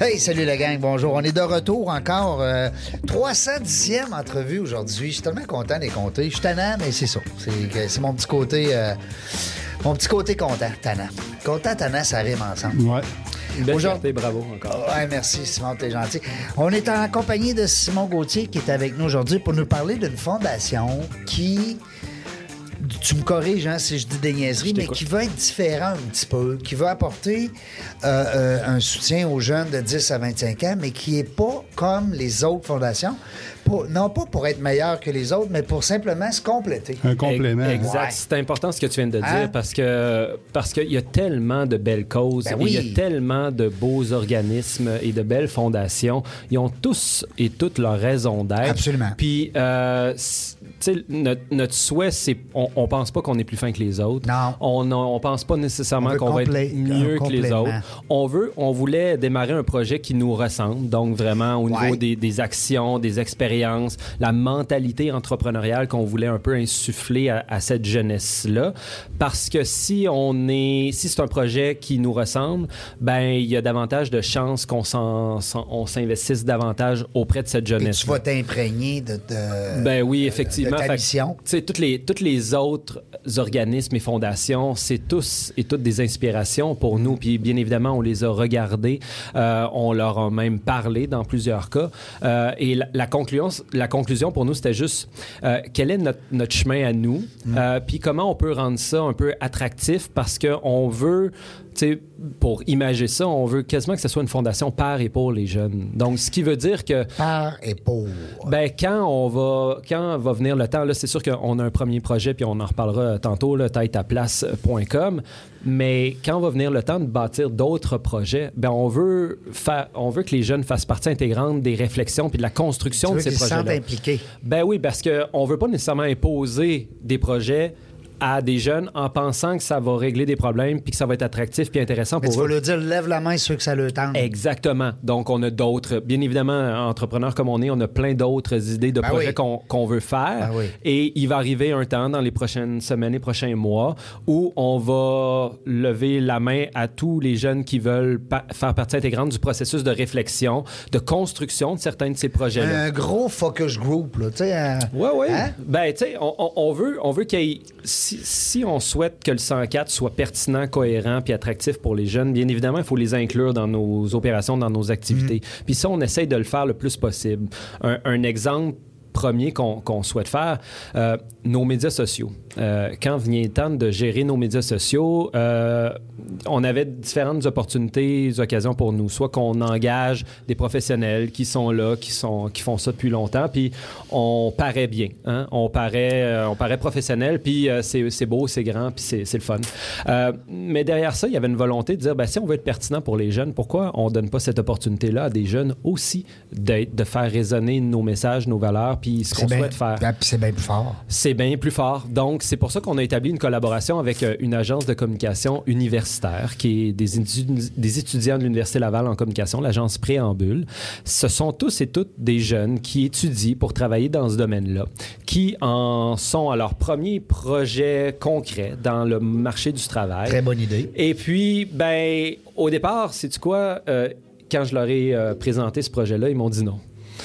Hey, salut la gang, bonjour. On est de retour encore. euh, 310e entrevue aujourd'hui. Je suis tellement content des compter. Je suis tannant, mais c'est ça. C'est mon petit côté. euh, mon petit côté content, tannant. Content, tannant, ça rime ensemble. Ouais. Aujourd'hui- bravo encore. Ouais, merci Simon, t'es gentil. On est en compagnie de Simon Gauthier qui est avec nous aujourd'hui pour nous parler d'une fondation qui, tu me corriges hein, si je dis des niaiseries, mais qui veut être différent un petit peu, qui veut apporter euh, euh, un soutien aux jeunes de 10 à 25 ans, mais qui est pas comme les autres fondations, pour- non pas pour être meilleur que les autres, mais pour simplement se compléter. Un complément. Exact. Ouais. C'est important ce que tu viens de dire Hein? parce que parce qu'il y a tellement de belles causes, Ben il y oui. a tellement de beaux organismes et de belles fondations. Ils ont tous et toutes leur raison d'être. Absolument. Puis, euh, notre, notre souhait, c'est on, on pense pas qu'on est plus fin que les autres. Non. On, on pense pas nécessairement qu'on va être mieux que les autres. On veut, on voulait démarrer un projet qui nous ressemble, donc vraiment au Ouais. niveau des, des actions, des expériences, la mentalité entrepreneuriale qu'on voulait un peu insuffler à, à cette jeunesse-là. Parce que si on est, si c'est un projet qui nous ressemble, ben il y a davantage de chances qu'on s'investisse davantage auprès de cette Et jeunesse. tu vas t'imprégner de, de- Ben oui, effectivement. Ta mission. Toutes les, toutes les autres organismes et fondations, c'est tous et toutes des inspirations pour nous. Puis bien évidemment, on les a regardés, euh, on leur a même parlé dans plusieurs cas. Euh, et la, la conclusion, la conclusion pour nous, c'était juste euh, quel est notre, notre chemin à nous, euh, puis comment on peut rendre ça un peu attractif? Parce qu'on veut, pour imager ça, on veut quasiment que ce soit une fondation par et pour les jeunes. Donc, ce qui veut dire que Par et pour. ben, quand on va, quand va venir le temps, là, c'est sûr qu'on a un premier projet, puis on en reparlera tantôt, là, tête-à-place.com. Mais quand va venir le temps de bâtir d'autres projets, ben, on veut on veut que les jeunes fassent partie intégrante des réflexions puis de la construction Tu de ces qu'ils se sentent projets-là. impliqués. Ben oui, parce qu'on veut pas nécessairement imposer des projets à des jeunes en pensant que ça va régler des problèmes puis que ça va être attractif puis intéressant Mais pour tu eux. vas leur dire, lève la main ceux que ça le tente. Exactement. Donc, on a d'autres. Bien évidemment, entrepreneurs comme on est, on a plein d'autres idées de Ben projets oui. qu'on qu'on veut faire. Ben oui. Et il va arriver un temps dans les prochaines semaines, les prochains mois, où on va lever la main à tous les jeunes qui veulent pa- faire partie intégrante du processus de réflexion, de construction de certains de ces projets-là. Un gros focus group, là, tu sais. Oui, oui. Hein? Ben, tu sais, on, on- on veut, on veut qu'il y ait. Si, si on souhaite que le 104 soit pertinent, cohérent puis attractif pour les jeunes, bien évidemment, il faut les inclure dans nos opérations, dans nos activités. Puis ça, on essaye de le faire le plus possible. Un, un exemple premier qu'on souhaite faire, euh, nos médias sociaux. Euh, quand venait le temps de gérer nos médias sociaux, euh, on avait différentes opportunités, occasions pour nous. Soit qu'on engage des professionnels qui sont là, qui, sont, qui font ça depuis longtemps, puis on paraît bien. hein. On, paraît, on paraît professionnel, puis c'est beau, c'est grand, puis c'est le fun. Mais derrière ça, il y avait une volonté de dire, ben, si on veut être pertinent pour les jeunes, pourquoi on donne pas cette opportunité-là à des jeunes aussi de faire résonner nos messages, nos valeurs, puis ce C'est qu'on bien- souhaite faire. Puis c'est bien plus fort. C'est bien plus fort. Donc, c'est pour ça qu'on a établi une collaboration avec euh, une agence de communication universitaire qui est des, étu- des étudiants de l'Université Laval en communication, l'agence Préambule. Ce sont tous et toutes des jeunes qui étudient pour travailler dans ce domaine-là, qui en sont à leur premier projet concret dans le marché du travail. Très bonne idée. Et puis, ben, au départ, sais-tu quoi? Euh, quand je leur ai euh, présenté ce projet-là, ils m'ont dit non.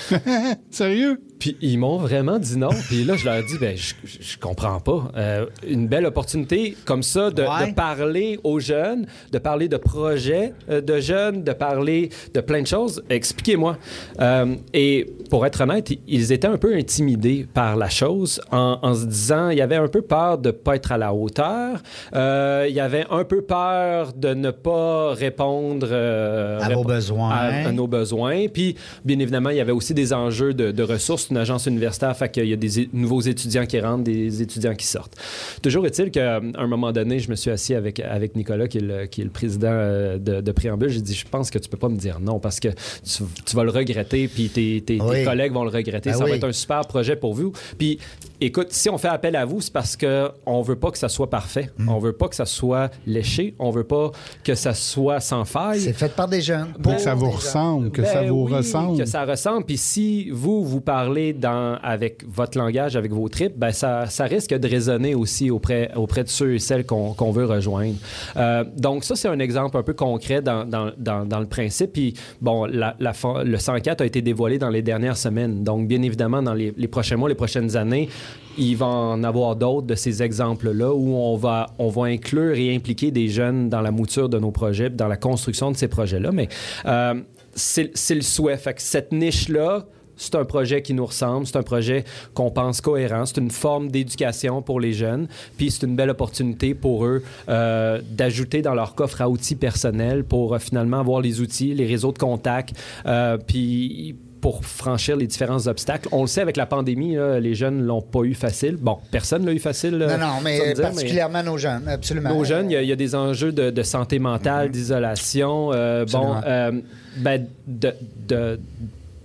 Sérieux? Puis ils m'ont vraiment dit non. Puis là, je leur ai dit, ben, je, je- comprends pas. Euh, une belle opportunité comme ça de, Ouais. de parler aux jeunes, de parler de projets euh, de jeunes, de parler de plein de choses. Expliquez-moi. Euh, et pour être honnête, ils étaient un peu intimidés par la chose en, en se disant, il y avait un peu peur de pas être à la hauteur. Il y avait un peu peur de ne pas répondre À vos répo- besoins. à- à nos besoins. Puis, bien évidemment, il y avait aussi des enjeux de, de ressources. C'est une agence universitaire, fait qu'il y a des nouveaux étudiants qui rentrent, des étudiants qui sortent. Toujours est-il qu'à un moment donné, je me suis assis avec, avec Nicolas, qui est le, qui est le président euh, de, de Préambule. J'ai dit, je pense que tu peux pas me dire non parce que tu, tu vas le regretter, puis tes, tes- tes Oui. collègues vont le regretter. Ben ça oui. va être un super projet pour vous. Puis, écoute, si on fait appel à vous, c'est parce qu'on veut pas que ça soit parfait. Hmm. On veut pas que ça soit léché. On veut pas que ça soit sans faille. C'est fait par des jeunes. Pour que ça vous ressemble, que Ben ça vous oui, ressemble. Que ça ressemble. Puis si vous, vous parlez dans, avec votre langage, avec vos tripes, ben ça, ça risque de résonner aussi auprès, auprès de ceux et celles qu'on qu'on veut rejoindre. Euh, donc ça, c'est un exemple un peu concret dans, dans, dans, dans le principe. Puis bon, la, la le 104 a été dévoilé dans les dernières semaines. Donc bien évidemment, dans les, les prochains mois, les prochaines années, il va en avoir d'autres de ces exemples-là où on va, on va inclure et impliquer des jeunes dans la mouture de nos projets, dans la construction de ces projets-là. Mais euh, c'est le souhait. Fait que cette niche-là, c'est un projet qui nous ressemble, c'est un projet qu'on pense cohérent, c'est une forme d'éducation pour les jeunes, puis c'est une belle opportunité pour eux euh, d'ajouter dans leur coffre à outils personnel pour euh, finalement avoir les outils, les réseaux de contacts, euh, puis pour franchir les différents obstacles. On le sait avec la pandémie, là, les jeunes l'ont pas eu facile. Bon, personne l'a eu facile. Non, euh, non, sans mais dire, particulièrement nos jeunes, absolument. nos jeunes, il y a- il y, a des enjeux de, de santé mentale, d'isolation. euh, bon, euh, ben, de- de-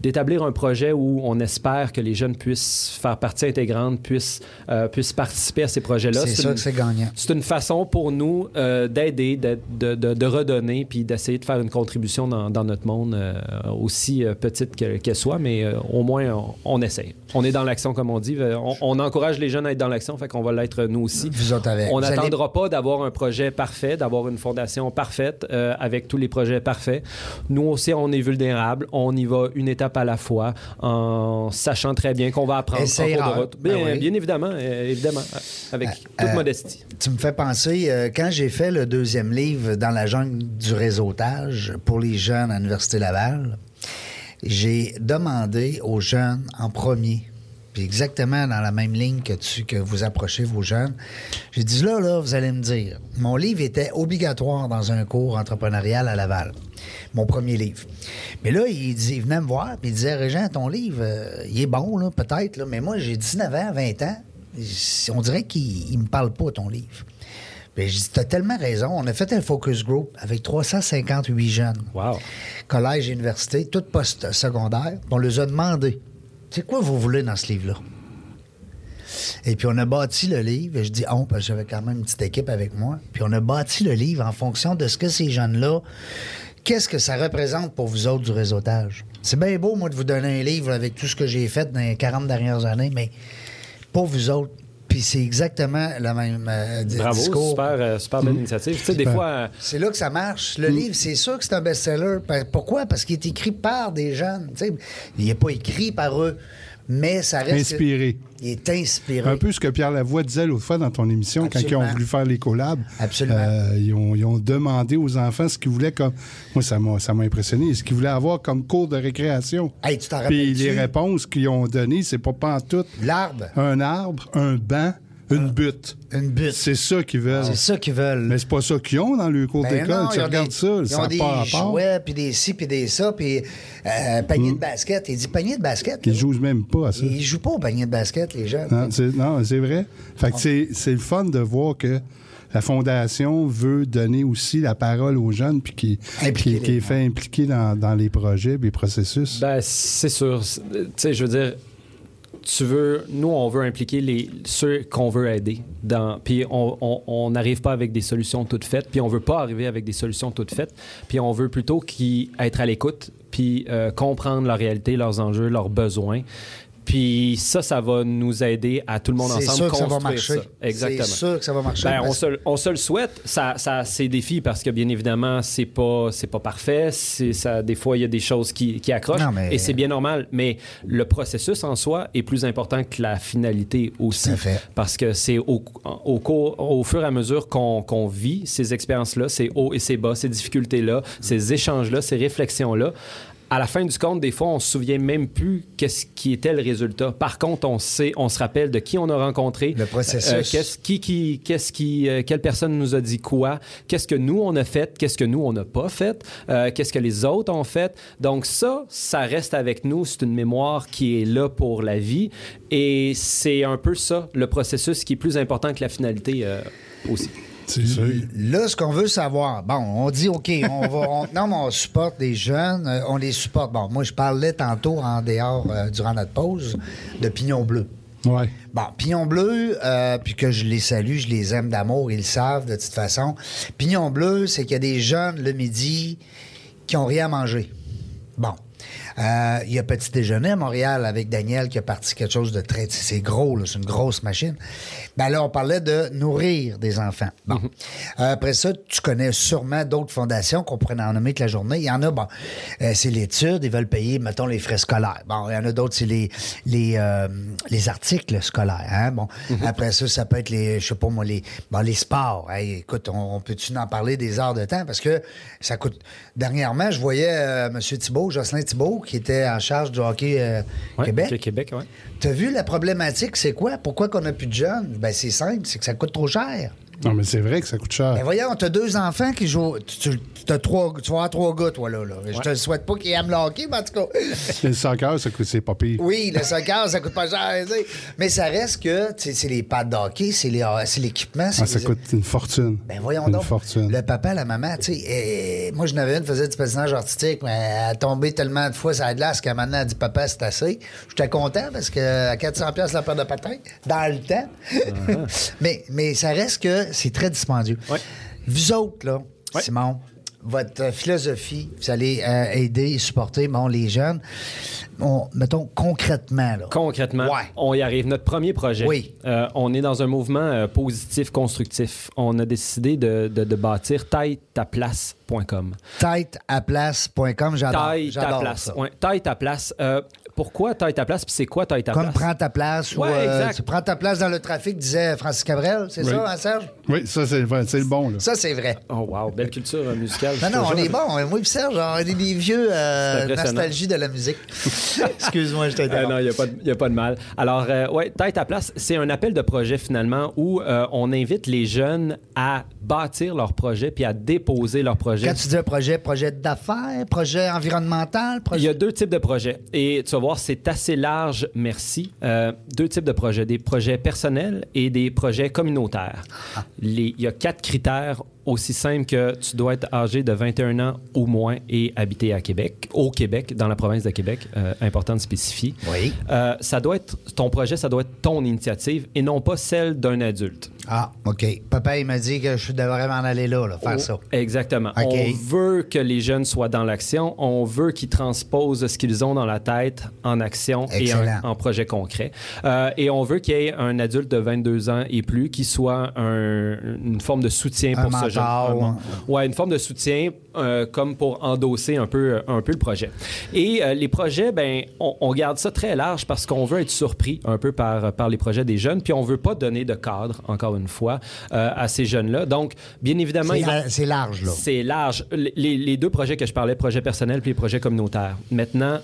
d'établir un projet où on espère que les jeunes puissent faire partie intégrante, puissent, euh, puissent participer à ces projets-là. C'est sûr une- que c'est gagnant. c'est une façon pour nous euh, d'aider, de, de- de- de redonner, puis d'essayer de faire une contribution dans, dans notre monde, euh, aussi petite que- qu'elle soit, mais au moins on, on essaye. On est dans l'action, comme on dit. On, on encourage les jeunes à être dans l'action, fait qu'on va l'être nous aussi. Vous autres avec. On allez- n'attendra pas d'avoir un projet parfait, d'avoir une fondation parfaite avec tous les projets parfaits. Nous aussi, on est vulnérables. On y va une étape à la fois en sachant très bien qu'on va apprendre en cours de. Ben Bien, oui. bien évidemment, euh, évidemment, euh, avec toute euh, modestie. Tu me fais penser, euh, quand j'ai fait le deuxième livre dans la jungle du réseautage pour les jeunes à l'Université Laval, j'ai demandé aux jeunes en premier, puis exactement dans la même ligne que, tu, que vous approchez vos jeunes, j'ai dit là, là, vous allez me dire, mon livre était obligatoire dans un cours entrepreneurial à Laval, mon premier livre. Mais là, il, dit, il venait me voir, puis il disait, Régent, ton livre, euh, il est bon, là, peut-être, là, mais moi, j'ai 19 ans, 20 ans, on dirait qu'il il me parle pas, ton livre. Puis je dis, t'as tellement raison. On a fait un focus group avec 358 jeunes. Wow. Collège université, toutes post-secondaires. On les a demandé, c'est quoi vous voulez dans ce livre-là? Et puis on a bâti le livre, et je dis on, parce que j'avais quand même une petite équipe avec moi. Puis on a bâti le livre en fonction de ce que ces jeunes-là, qu'est-ce que ça représente pour vous autres du réseautage? C'est bien beau, moi, de vous donner un livre avec tout ce que j'ai fait dans les 40 dernières années, mais pour vous autres, puis c'est exactement le même euh, Bravo, discours. super, euh, super belle initiative. Tu sais, des fois, euh, C'est là que ça marche. Le livre, c'est sûr que c'est un best-seller. Pourquoi? Parce qu'il est écrit par des jeunes. Tu sais, il n'est pas écrit par eux, mais ça reste... que- Inspiré. Il est inspiré. Un peu ce que Pierre Lavoie disait l'autre fois dans ton émission, quand ils ont voulu faire les collabs. Absolument. euh, ils, ont, ils ont demandé aux enfants ce qu'ils voulaient comme. Moi, ça m'a, ça m'a impressionné. Ce qu'ils voulaient avoir comme cours de récréation. Hey, tu t'en Puis les réponses qu'ils ont données, c'est pas pantoute. L'arbre, Un arbre, un banc, une butte. une butte. C'est ça qu'ils veulent. C'est ça qu'ils veulent. Mais c'est pas ça qu'ils ont dans le cours Ben d'école. Tu regardes des- ça, Ils ça ont des jouets, puis des ci, puis des ça, puis euh, panier de basket. Il dit panier de basket. Ils là. jouent même pas à ça. Ils jouent pas au panier de basket, les jeunes. Non, c'est, non, c'est vrai. Fait que c'est, c'est le fun de voir que la Fondation veut donner aussi la parole aux jeunes puis qui, qui, est fait impliquer dans, dans les projets, les processus. Ben, c'est sûr. Tu sais, je veux dire, tu veux, nous, on veut impliquer les, ceux qu'on veut aider. Puis on n'arrive pas avec des solutions toutes faites, puis on veut pas arriver avec des solutions toutes faites, puis on veut plutôt être à l'écoute, puis euh, comprendre leur réalité, leurs enjeux, leurs besoins, puis ça, ça va nous aider à tout le monde ensemble sûr que ça va marcher. Exactement. C'est sûr que ça va marcher. Ben, on, se, on, se, le souhaite. Ça, ça a ses défis parce que bien évidemment, c'est pas c'est pas parfait. Ça, des fois, il y a des choses qui, qui accrochent et c'est bien normal. Mais le processus en soi est plus important que la finalité aussi. Fait. Parce que c'est au, au, cours, au fur et à mesure qu'on vit ces expériences-là, ces hauts et ces bas, ces difficultés-là, ces échanges-là, ces réflexions-là, à la fin du compte, des fois, on se souvient même plus qu'est-ce qui était le résultat. Par contre, on sait, on se rappelle de qui on a rencontré, le processus, euh, qu'est-ce qui, qui, qu'est-ce qui, euh, quelle personne nous a dit quoi, qu'est-ce que nous on a fait, qu'est-ce que nous on n'a pas fait, euh, qu'est-ce que les autres ont fait. Donc ça, ça reste avec nous. C'est une mémoire qui est là pour la vie, et c'est un peu ça le processus qui est plus important que la finalité aussi. Là, ce qu'on veut savoir, bon, on dit, OK, on va. non, mais on supporte des jeunes, euh, on les supporte. Bon, moi, je parlais tantôt en dehors, euh, durant notre pause, de Pignon Bleu. Ouais. Bon, Pignon Bleu, euh, puis que je les salue, je les aime d'amour, ils le savent de toute façon. Pignon Bleu, c'est qu'il y a des jeunes le midi qui ont rien à manger. Bon. Euh, il y a Petit Déjeuner à Montréal avec Daniel qui a parti quelque chose de très. C'est gros, c'est une grosse machine. Ben là, on parlait de nourrir des enfants. Bon. Mhm. Euh, après ça, tu connais sûrement d'autres fondations qu'on pourrait en nommer toute la journée. Il y en a, bon, euh, c'est l'étude, ils veulent payer, mettons, les frais scolaires. Bon, il y en a d'autres, c'est les, les, les articles scolaires. Hein? Bon. Mhm. Après ça, ça peut être les, je sais pas moi, les, bon, les sports. écoute, on, peut-tu en parler des heures de temps? Parce que ça coûte. Dernièrement, je voyais M. Thibault, Jocelyn Thibault, qui était en charge du hockey euh, Québec. Québec, oui. Tu as vu la problématique, c'est quoi? Pourquoi qu'on n'a plus de jeunes? Ben, c'est simple, c'est que ça coûte trop cher. Non, mais c'est vrai que ça coûte cher. Ben voyons, t'as deux enfants qui jouent. Tu, as trois, tu vas avoir trois gars, toi, là. là. Je te souhaite pas qu'ils aiment le hockey, mais en tout cas. le soccer, ça coûte, c'est pas pire. Oui, le soccer, ça coûte pas cher. Mais ça reste que c'est les pads de hockey, c'est l'équipement. Ah, ça coûte une fortune. Ben voyons une donc. Fortune. Le papa, la maman, tu sais. Eh, moi, je n'avais une, faisait du patinage artistique, mais elle a tombé tellement de fois sur la glace qu'à maintenant, elle dit Papa, c'est assez. J'étais content parce que à 400$ la paire de patins, dans le temps. Mais, mais ça reste que c'est très dispendieux. Vous autres, là, Simon, votre philosophie, vous allez euh, aider et supporter bon, les jeunes. mettons concrètement. Là. Concrètement, on y arrive. Notre premier projet, oui. Euh, on est dans un mouvement euh, positif, constructif. On a décidé de, de, bâtir taille-ta-place.com. Taille-ta-place.com, j'adore. Taille-ta-place. Ça. Taille-ta-place pourquoi taille ta place, puis c'est quoi taille ta place? Comme prends ta place ou euh, prends ta place dans le trafic, disait Francis Cabrel, c'est ça, hein, Serge? Oui, ça, c'est le bon. Là. Ça, c'est vrai. Oh, wow, belle culture euh, musicale. Non, non, on est bon. Moi et Serge, on est des vieux euh, nostalgie de la musique. Excuse-moi, je t'interromps. non, il n'y a, pas de mal. Alors, ouais, taille ta place, c'est un appel de projet finalement où on invite les jeunes à bâtir leur projet puis à déposer leur projet. Quand tu dis un projet, projet d'affaires, projet environnemental, projet... Il y a deux types de projets. Et tu vas c'est assez large, merci. Euh, deux types de projets, des projets personnels et des projets communautaires. Ah. il y a quatre critères aussi simple que tu dois être âgé de 21 ans ou moins et habiter à Québec, au Québec, dans la province de Québec, euh, important de spécifier. Oui. Euh, ça doit être, ton projet, ça doit être ton initiative et non pas celle d'un adulte. Ah, OK. Papa, il m'a dit que je devrais m'en aller là, là faire oh, ça. Exactement. On veut que les jeunes soient dans l'action. On veut qu'ils transposent ce qu'ils ont dans la tête en action et en, projet concret. Euh, et on veut qu'il y ait un adulte de 22 ans et plus qui soit une forme de soutien pour ce jeune. Ouais, une forme de soutien euh, comme pour endosser un peu, un peu le projet. Et euh, les projets, ben, on, garde ça très large parce qu'on veut être surpris un peu par, par les projets des jeunes, puis on veut pas donner de cadre, encore une fois, euh, à ces jeunes-là. Donc, bien évidemment... C'est large, là. C'est large. Les, les, deux projets que je parlais, projet personnel puis les projets communautaires. Maintenant,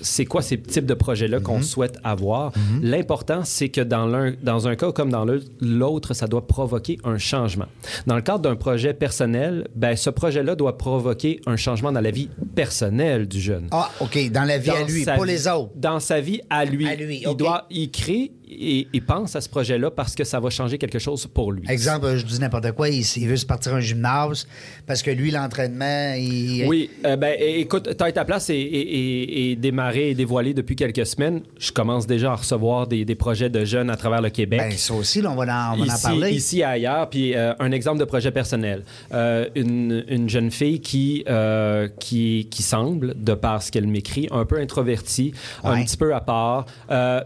c'est quoi ces types de projets-là qu'on mhm. souhaite avoir? Mhm. L'important, c'est que dans, l'un, dans un cas comme dans l'autre, ça doit provoquer un changement. Dans le cadre d'un projet personnel, ben, ce projet-là doit provoquer un changement dans la vie personnelle du jeune. Ah, OK. Dans la vie à lui, pas les autres. Dans sa vie à lui. À lui Il doit, il crée, il, il pense à ce projet-là parce que ça va changer quelque chose pour lui. Exemple, je dis n'importe quoi, il, il veut se partir un gymnase parce que lui, l'entraînement, il. Oui, euh, ben écoute, Taille ta place est, est- est- est démarré et dévoilé depuis quelques semaines. Je commence déjà à recevoir des, des projets de jeunes à travers le Québec. Ben, ça aussi, là, on va en, on va en ici, parler. ici et ailleurs. Puis euh, un exemple de projet personnel. Euh, une, une jeune fille qui, euh, qui, qui semble, de par ce qu'elle m'écrit, un peu introvertie, un petit peu à part,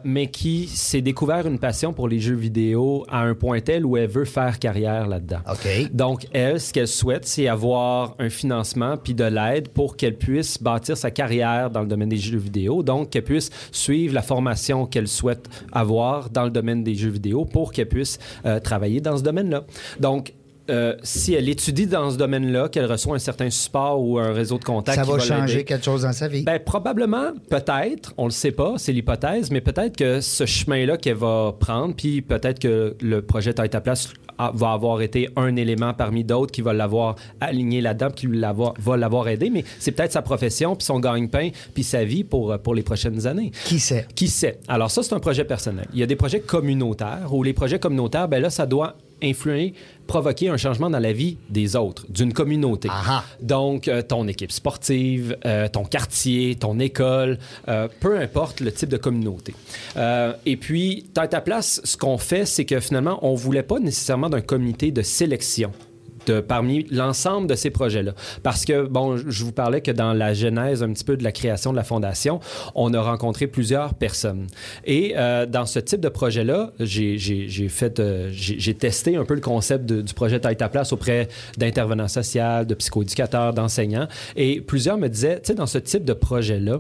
mais qui s'est découvert une passion pour les jeux vidéo à un point tel où elle veut faire carrière là-dedans. OK. Donc, elle, ce qu'elle souhaite, c'est avoir un financement puis de l'aide pour qu'elle puisse bâtir sa carrière dans le domaine des jeux vidéo. Donc, qu'elle puisse suivre la formation qu'elle souhaite avoir dans le domaine des jeux vidéo pour qu'elle puisse euh, travailler dans ce domaine-là. Donc, euh, si elle étudie dans ce domaine-là, qu'elle reçoit un certain support ou un réseau de contacts Ça va va changer quelque chose dans sa vie. ben, probablement, peut-être, on le sait pas, c'est l'hypothèse, mais peut-être que ce chemin-là qu'elle va prendre, puis peut-être que le projet Taille ta place va avoir été un élément parmi d'autres qui va l'avoir aligné là-dedans, qui va l'avoir aidé, mais c'est peut-être sa profession, puis son gagne-pain, puis sa vie pour, pour les prochaines années. Qui sait? Qui sait? Alors ça, c'est un projet personnel. Il y a des projets communautaires où les projets communautaires, ben là, ça doit influer, provoquer un changement dans la vie des autres, d'une communauté. Aha. Donc, euh, ton équipe sportive, euh, ton quartier, ton école, euh, peu importe le type de communauté. Et puis, à ta place, ce qu'on fait, c'est que finalement, on voulait pas nécessairement d'un comité de sélection. Parmi l'ensemble de ces projets-là. Parce que, bon, je vous parlais que dans la genèse un petit peu de la création de la fondation, on a rencontré plusieurs personnes. Et euh, dans ce type de projet-là, j'ai fait, euh, j'ai j'ai testé un peu le concept du projet Taille ta place auprès d'intervenants sociaux, de psychoéducateurs, d'enseignants. Et plusieurs me disaient, tu sais, dans ce type de projet-là,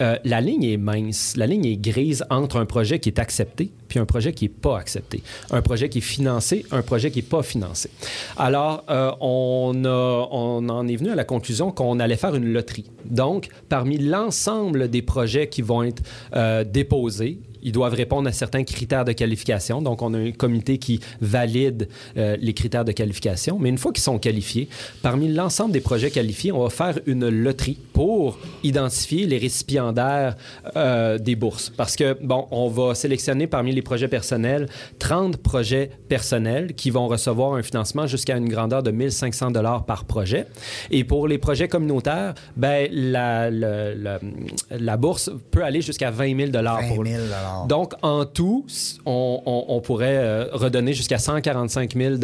euh, la ligne est mince, la ligne est grise entre un projet qui est accepté puis un projet qui n'est pas accepté, un projet qui est financé, un projet qui n'est pas financé. Alors, euh, on, a- on en est venu à la conclusion qu'on allait faire une loterie. Donc, parmi l'ensemble des projets qui vont être euh, déposés, ils doivent répondre à certains critères de qualification. Donc, on a un comité qui valide euh, les critères de qualification. Mais une fois qu'ils sont qualifiés, parmi l'ensemble des projets qualifiés, on va faire une loterie pour identifier les récipiendaires euh, des bourses. Parce que, bon, on va sélectionner parmi les projets personnels 30 projets personnels qui vont recevoir un financement jusqu'à une grandeur de 1500 dollars par projet. Et pour les projets communautaires, ben, la, bourse peut aller jusqu'à 20 000 dollars 20 pour 000 donc, en tout, on, on- on pourrait euh, redonner jusqu'à 145 000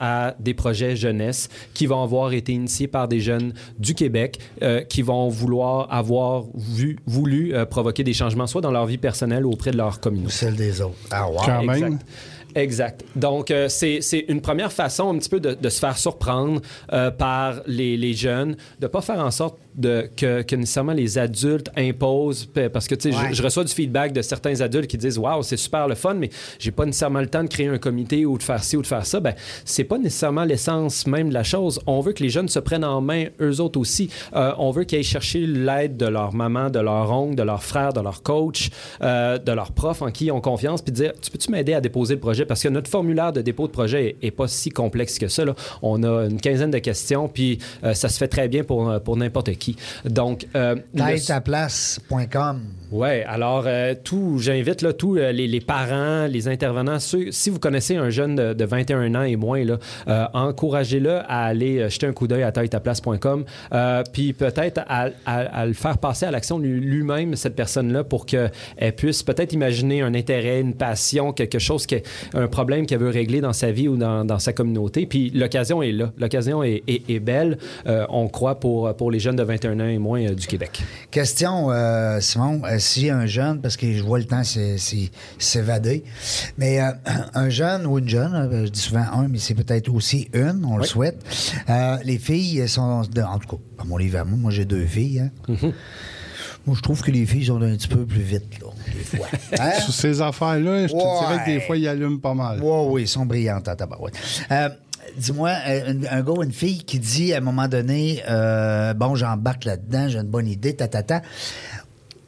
à des projets jeunesse qui vont avoir été initiés par des jeunes du Québec euh, qui vont vouloir avoir vu, voulu euh, provoquer des changements, soit dans leur vie personnelle ou auprès de leur communauté. Celle des autres. Ah, wow. Quand même. Exact. Exact. Donc, euh, c'est une première façon un petit peu de, de se faire surprendre euh, par les, les jeunes, de pas faire en sorte de, que, que nécessairement les adultes imposent, parce que, tu sais, Ouais. je, je reçois du feedback de certains adultes qui disent « Waouh, c'est super le fun, mais j'ai pas nécessairement le temps de créer un comité ou de faire ci ou de faire ça. » Ben, c'est pas nécessairement l'essence même de la chose. On veut que les jeunes se prennent en main eux autres aussi. Euh, on veut qu'ils aillent chercher l'aide de leur maman, de leur oncle, de leur frère, de leur coach, euh, de leur prof en qui ils ont confiance, puis dire Tu peux-tu m'aider à déposer le projet? Parce que notre formulaire de dépôt de projet est, est pas si complexe que ça. là. On a une quinzaine de questions, puis euh, ça se fait très bien pour, pour n'importe qui. Donc, euh, le- Ouais, alors euh, tout, j'invite là tous euh, les, les parents, les intervenants, ceux, si vous connaissez un jeune de, de 21 ans et moins euh, encouragez-le à aller jeter un coup d'œil à taille-ta-place.com, euh, puis peut-être à, à- le faire passer à l'action lui- lui-même cette personne-là pour qu'elle puisse peut-être imaginer un intérêt, une passion, quelque chose qui un problème qu'elle veut régler dans sa vie ou dans, dans sa communauté. Puis l'occasion est là, l'occasion est, est- belle. On croit pour pour les jeunes de 21 ans et moins du Québec. Question, Simon, si un jeune, parce que je vois le temps s'évader, mais euh, un jeune ou une jeune, euh, je dis souvent un, mais c'est peut-être aussi une, on le souhaite. Euh, les filles sont, de- en tout cas, à mon livre à moi, moi j'ai deux filles. hein. Mm-hmm. Moi, je trouve que les filles sont un petit peu plus vite, là, des fois. Hein? Sur ces affaires-là, je te dirais que des fois, ils allument pas mal. Oui, oui, ils sont brillantes tabarouette. Euh, Dis-moi, un, gars ou une fille qui dit à un moment donné, euh, bon, j'embarque là-dedans, j'ai une bonne idée, ta, ta, ta.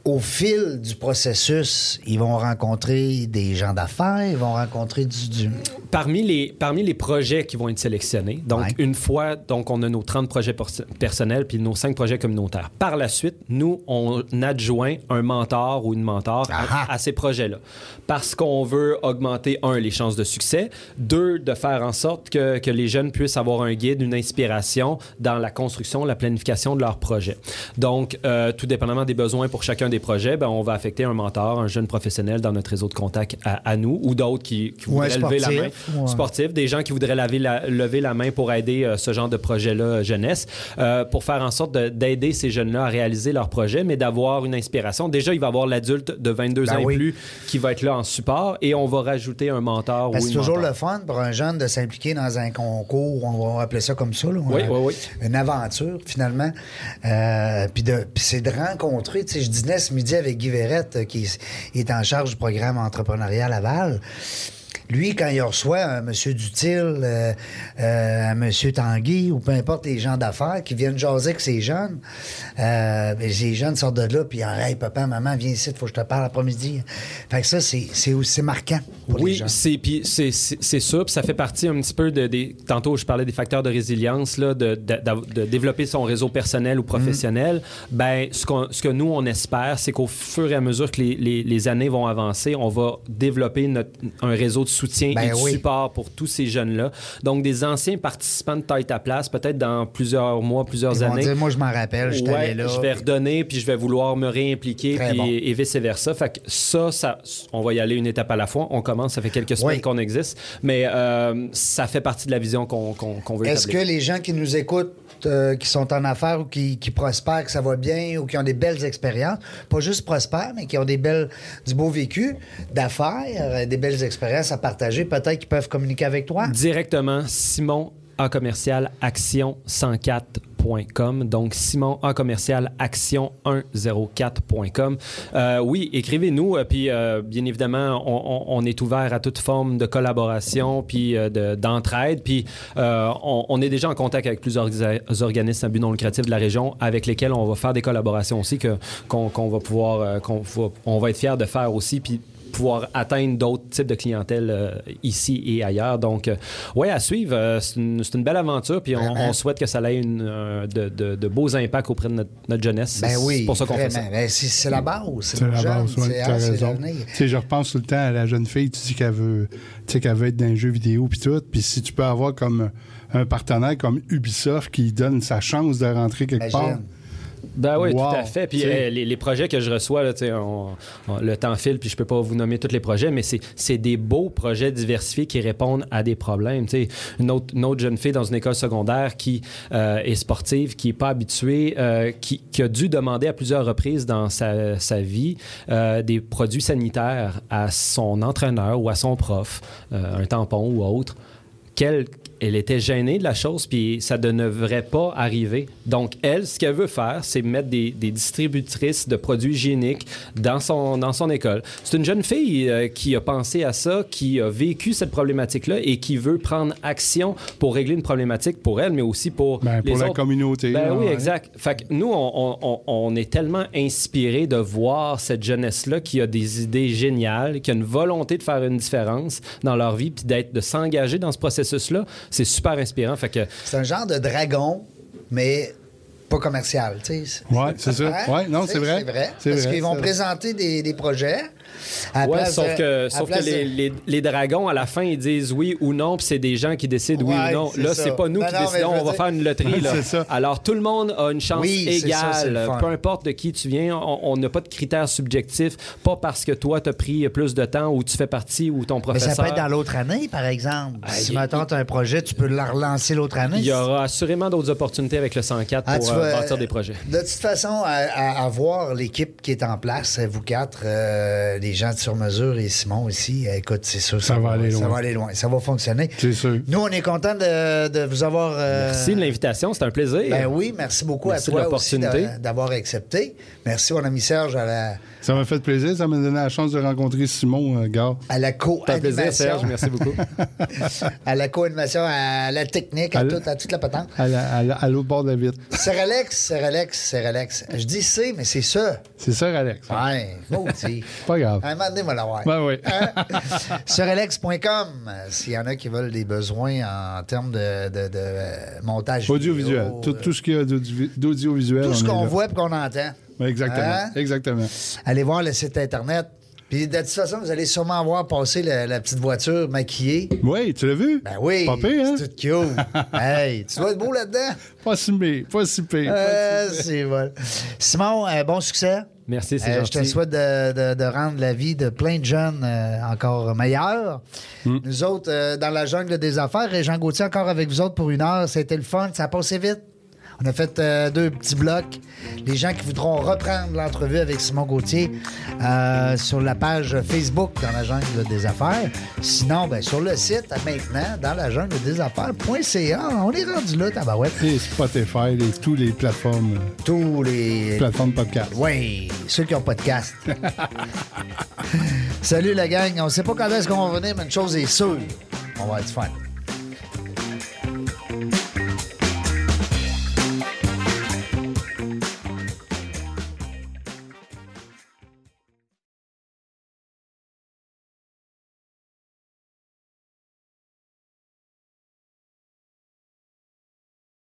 Au fil du processus, ils vont rencontrer des gens d'affaires, ils vont rencontrer du. du- parmi, les, parmi les projets qui vont être sélectionnés, donc Ouais. une fois, donc on a nos 30 projets pers- personnels puis nos 5 projets communautaires. Par la suite, nous, on adjoint un mentor ou une mentor à, à ces projets-là. Parce qu'on veut augmenter, un, les chances de succès, deux, de faire en sorte que, que les jeunes puissent avoir un guide, une inspiration dans la construction, la planification de leur projet. Donc, euh, tout dépendamment des besoins pour chacun des projets, ben, on va affecter un mentor, un jeune professionnel dans notre réseau de contact à, à nous ou d'autres qui, qui voudraient lever la main. Sportifs, des gens qui voudraient laver la- lever la main pour aider euh, ce genre de projet-là euh, jeunesse, euh, pour faire en sorte de- d'aider ces jeunes-là à réaliser leur projet, mais d'avoir une inspiration. Déjà, il va y avoir l'adulte de 22 Ben ans oui. et plus qui va être là en support et on va rajouter un mentor ou une c'est toujours mentor. le fun pour un jeune de s'impliquer dans un concours, on va appeler ça comme ça. là, Oui, oui, oui. Une aventure, finalement. Euh, puis c'est de rencontrer. Tu sais, je dînais ce midi avec Guy Verrette, qui est- en charge du programme entrepreneuriat Laval. Lui, quand il reçoit un monsieur Dutil, euh, euh, un monsieur Tanguy, ou peu importe les gens d'affaires qui viennent jaser avec ces jeunes, euh, ben, les jeunes sortent de là, puis ils Hey, papa, maman, viens ici, il faut que je te parle après-midi. Fait que ça, c'est aussi marquant pour les Oui, c'est c'est ça, puis ça fait partie un petit peu de des tantôt je parlais des facteurs de résilience là, de, de- d'av- de développer son réseau personnel ou professionnel. Ben ce qu'on ce que nous on espère, c'est qu'au fur et à mesure que les, les- les années vont avancer, on va développer notre, un réseau de soutien Ben et de oui. support pour tous ces jeunes là. Donc des anciens participants de taille à place, peut-être dans plusieurs mois, plusieurs Ils vont années. dire, moi, je m'en rappelle, j'étais Ouais, là. je vais redonner, puis je vais vouloir me réimpliquer, Très puis- bon. et vice-versa. Fait que ça, ça, on va y aller une étape à la fois. On commence, ça fait quelques semaines Oui. qu'on existe, mais euh, ça fait partie de la vision qu'on qu'on- qu'on veut Est-ce que les gens qui nous écoutent, euh, qui sont en affaires ou qui, qui prospèrent, que ça va bien ou qui ont des belles expériences, pas juste prospèrent, mais qui ont des belles, du beau vécu d'affaires, euh, des belles expériences à partager, peut-être qu'ils peuvent communiquer avec toi? Directement, Simon A commercial action 104.com. Donc, Simon A commercial action 104.com. Euh, oui, écrivez-nous. euh, Puis, euh, bien évidemment, on, est ouvert à toute forme de collaboration puis de- d'entraide. Puis, on, est déjà en contact avec plusieurs orga- organismes à but non lucratif de la région avec lesquels on va faire des collaborations aussi qu'on va pouvoir, qu'on va, on va être fiers de faire aussi. Puis, pouvoir atteindre d'autres types de clientèle euh, ici et ailleurs. Donc, euh, ouais, à suivre. euh, c'est une, c'est une belle aventure, puis on, Vraiment. on souhaite que ça ait une, euh, de, de- de beaux impacts auprès de notre, notre jeunesse. Ben C'est- oui, C'est pour ça qu'on fait ça. Ben, c'est c'est la base. C'est C'est la base, ouais, c'est tu as ah, c'est raison. Tu sais, je repense tout le temps à la jeune fille, tu dis qu'elle veut, tu sais, qu'elle veut être dans un jeu vidéo puis tout, puis si tu peux avoir comme un partenaire comme Ubisoft qui donne sa chance de rentrer quelque part. Ben oui, Wow. tout à fait. Puis euh, les, les projets que je reçois, là, tu sais, on- on- le temps file, puis je peux pas vous nommer tous les projets, mais c'est des beaux projets diversifiés qui répondent à des problèmes. Une, autre, une autre jeune fille dans une école secondaire qui euh, est sportive, qui est pas habituée, euh, qui, qui a dû demander à plusieurs reprises dans sa, sa vie euh, des produits sanitaires à son entraîneur ou à son prof, un tampon ou autre. Quelle elle était gênée de la chose, puis ça ne devrait pas arriver. Donc, elle, ce qu'elle veut faire, c'est mettre des, des distributrices de produits hygiéniques dans son, dans son école. C'est une jeune fille euh, qui a pensé à ça, qui a vécu cette problématique-là et qui veut prendre action pour régler une problématique pour elle, mais aussi pour Ben, pour la communauté. Ben là, oui, ouais. exact. Fait que nous, on, on- on est tellement inspirés de voir cette jeunesse-là qui a des idées géniales, qui a une volonté de faire une différence dans leur vie, puis d'être, de s'engager dans ce processus-là. C'est super inspirant. Fait que C'est un genre de dragon, mais pas commercial. tu sais. Ouais, c'est ça. Ouais, non, c'est vrai. C'est vrai. Parce qu'ils vont présenter des, des projets. À Ouais, place sauf de- que, sauf que les, les- les dragons, à la fin, ils disent oui ou non, puis c'est des gens qui décident oui ou non. Là, c'est pas nous Ben qui non, mais décidons, on va faire une loterie. là. C'est ça. Alors, tout le monde a une chance Oui, ça, le égale. Peu importe de qui tu viens, on n'a pas de critères subjectifs. Pas parce que toi, tu as pris plus de temps ou tu fais partie ou ton Mais professeur. ça peut être dans l'autre année, par exemple. Ah, si maintenant tu as un projet, tu peux la relancer l'autre année. Il y aura assurément d'autres opportunités avec le 104 Ah, pour tu euh, bâtir des projets. De toute façon, à, à- à voir l'équipe qui est en place, vous quatre, euh, les gens de sur mesure et Simon ici, euh, écoute, c'est sûr, Ça va aller Ça loin. va aller loin. Ça va fonctionner. C'est sûr. Nous, on est content de, de vous avoir. euh, Merci de l'invitation, c'est un plaisir. Ben oui, merci beaucoup Merci à de toi aussi d'avoir accepté. Merci, mon ami Serge, à la, Ça m'a fait plaisir. Ça m'a donné la chance de rencontrer Simon, euh, gars. à la un plaisir, co-animation. Serge. Merci beaucoup. à la co-animation, à la technique, à, À tout- à toute la patente. À, la- à la- à l'autre bord de la vitre. C'est relax, c'est relax, c'est relax. Je dis c'est, mais c'est ça. C'est ça, Alex. Ouais, maudit. Pas grave. grave. Un moment donné, on va l'avoir. Ben oui. Hein? Sur alex.com, s'il y en a qui veulent des besoins en termes de, de- de, euh, montage Audiovisuel. vidéo, Tout, tout ce qu'il y a d'audio- d'audiovisuel. tout ce qu'on voit et qu'on entend. Exactement. Hein? Exactement. Allez voir le site Internet. Puis de toute façon, vous allez sûrement voir passer la, la petite voiture maquillée. Oui, tu l'as vu? Ben oui, Pas pire, hein? c'est tout cute. hey, tu dois être beau là-dedans? Pas si pire, pas si pire. Euh, c'est bon. Simon, euh, bon succès. Merci, c'est Euh, je te gentil. souhaite de, de- de rendre la vie de plein de jeunes euh, encore meilleure. Hmm. Nous autres, euh, dans la jungle des affaires, et Jean Gauthier encore avec vous autres pour une heure. C'était le fun, ça a passé vite. On a fait euh, deux petits blocs. Les gens qui voudront reprendre l'entrevue avec Simon Gauthier euh, sur la page Facebook dans la jungle des affaires. Sinon, ben, sur le site maintenant, dans la jungle des affaires.ca. On est rendu là, tabarouette. Et Spotify, et toutes les plateformes, Tous les plateformes podcast. Oui, ceux qui ont casque. Salut la gang. On sait pas quand est-ce qu'on va venir, mais une chose est sûre. On va être fun.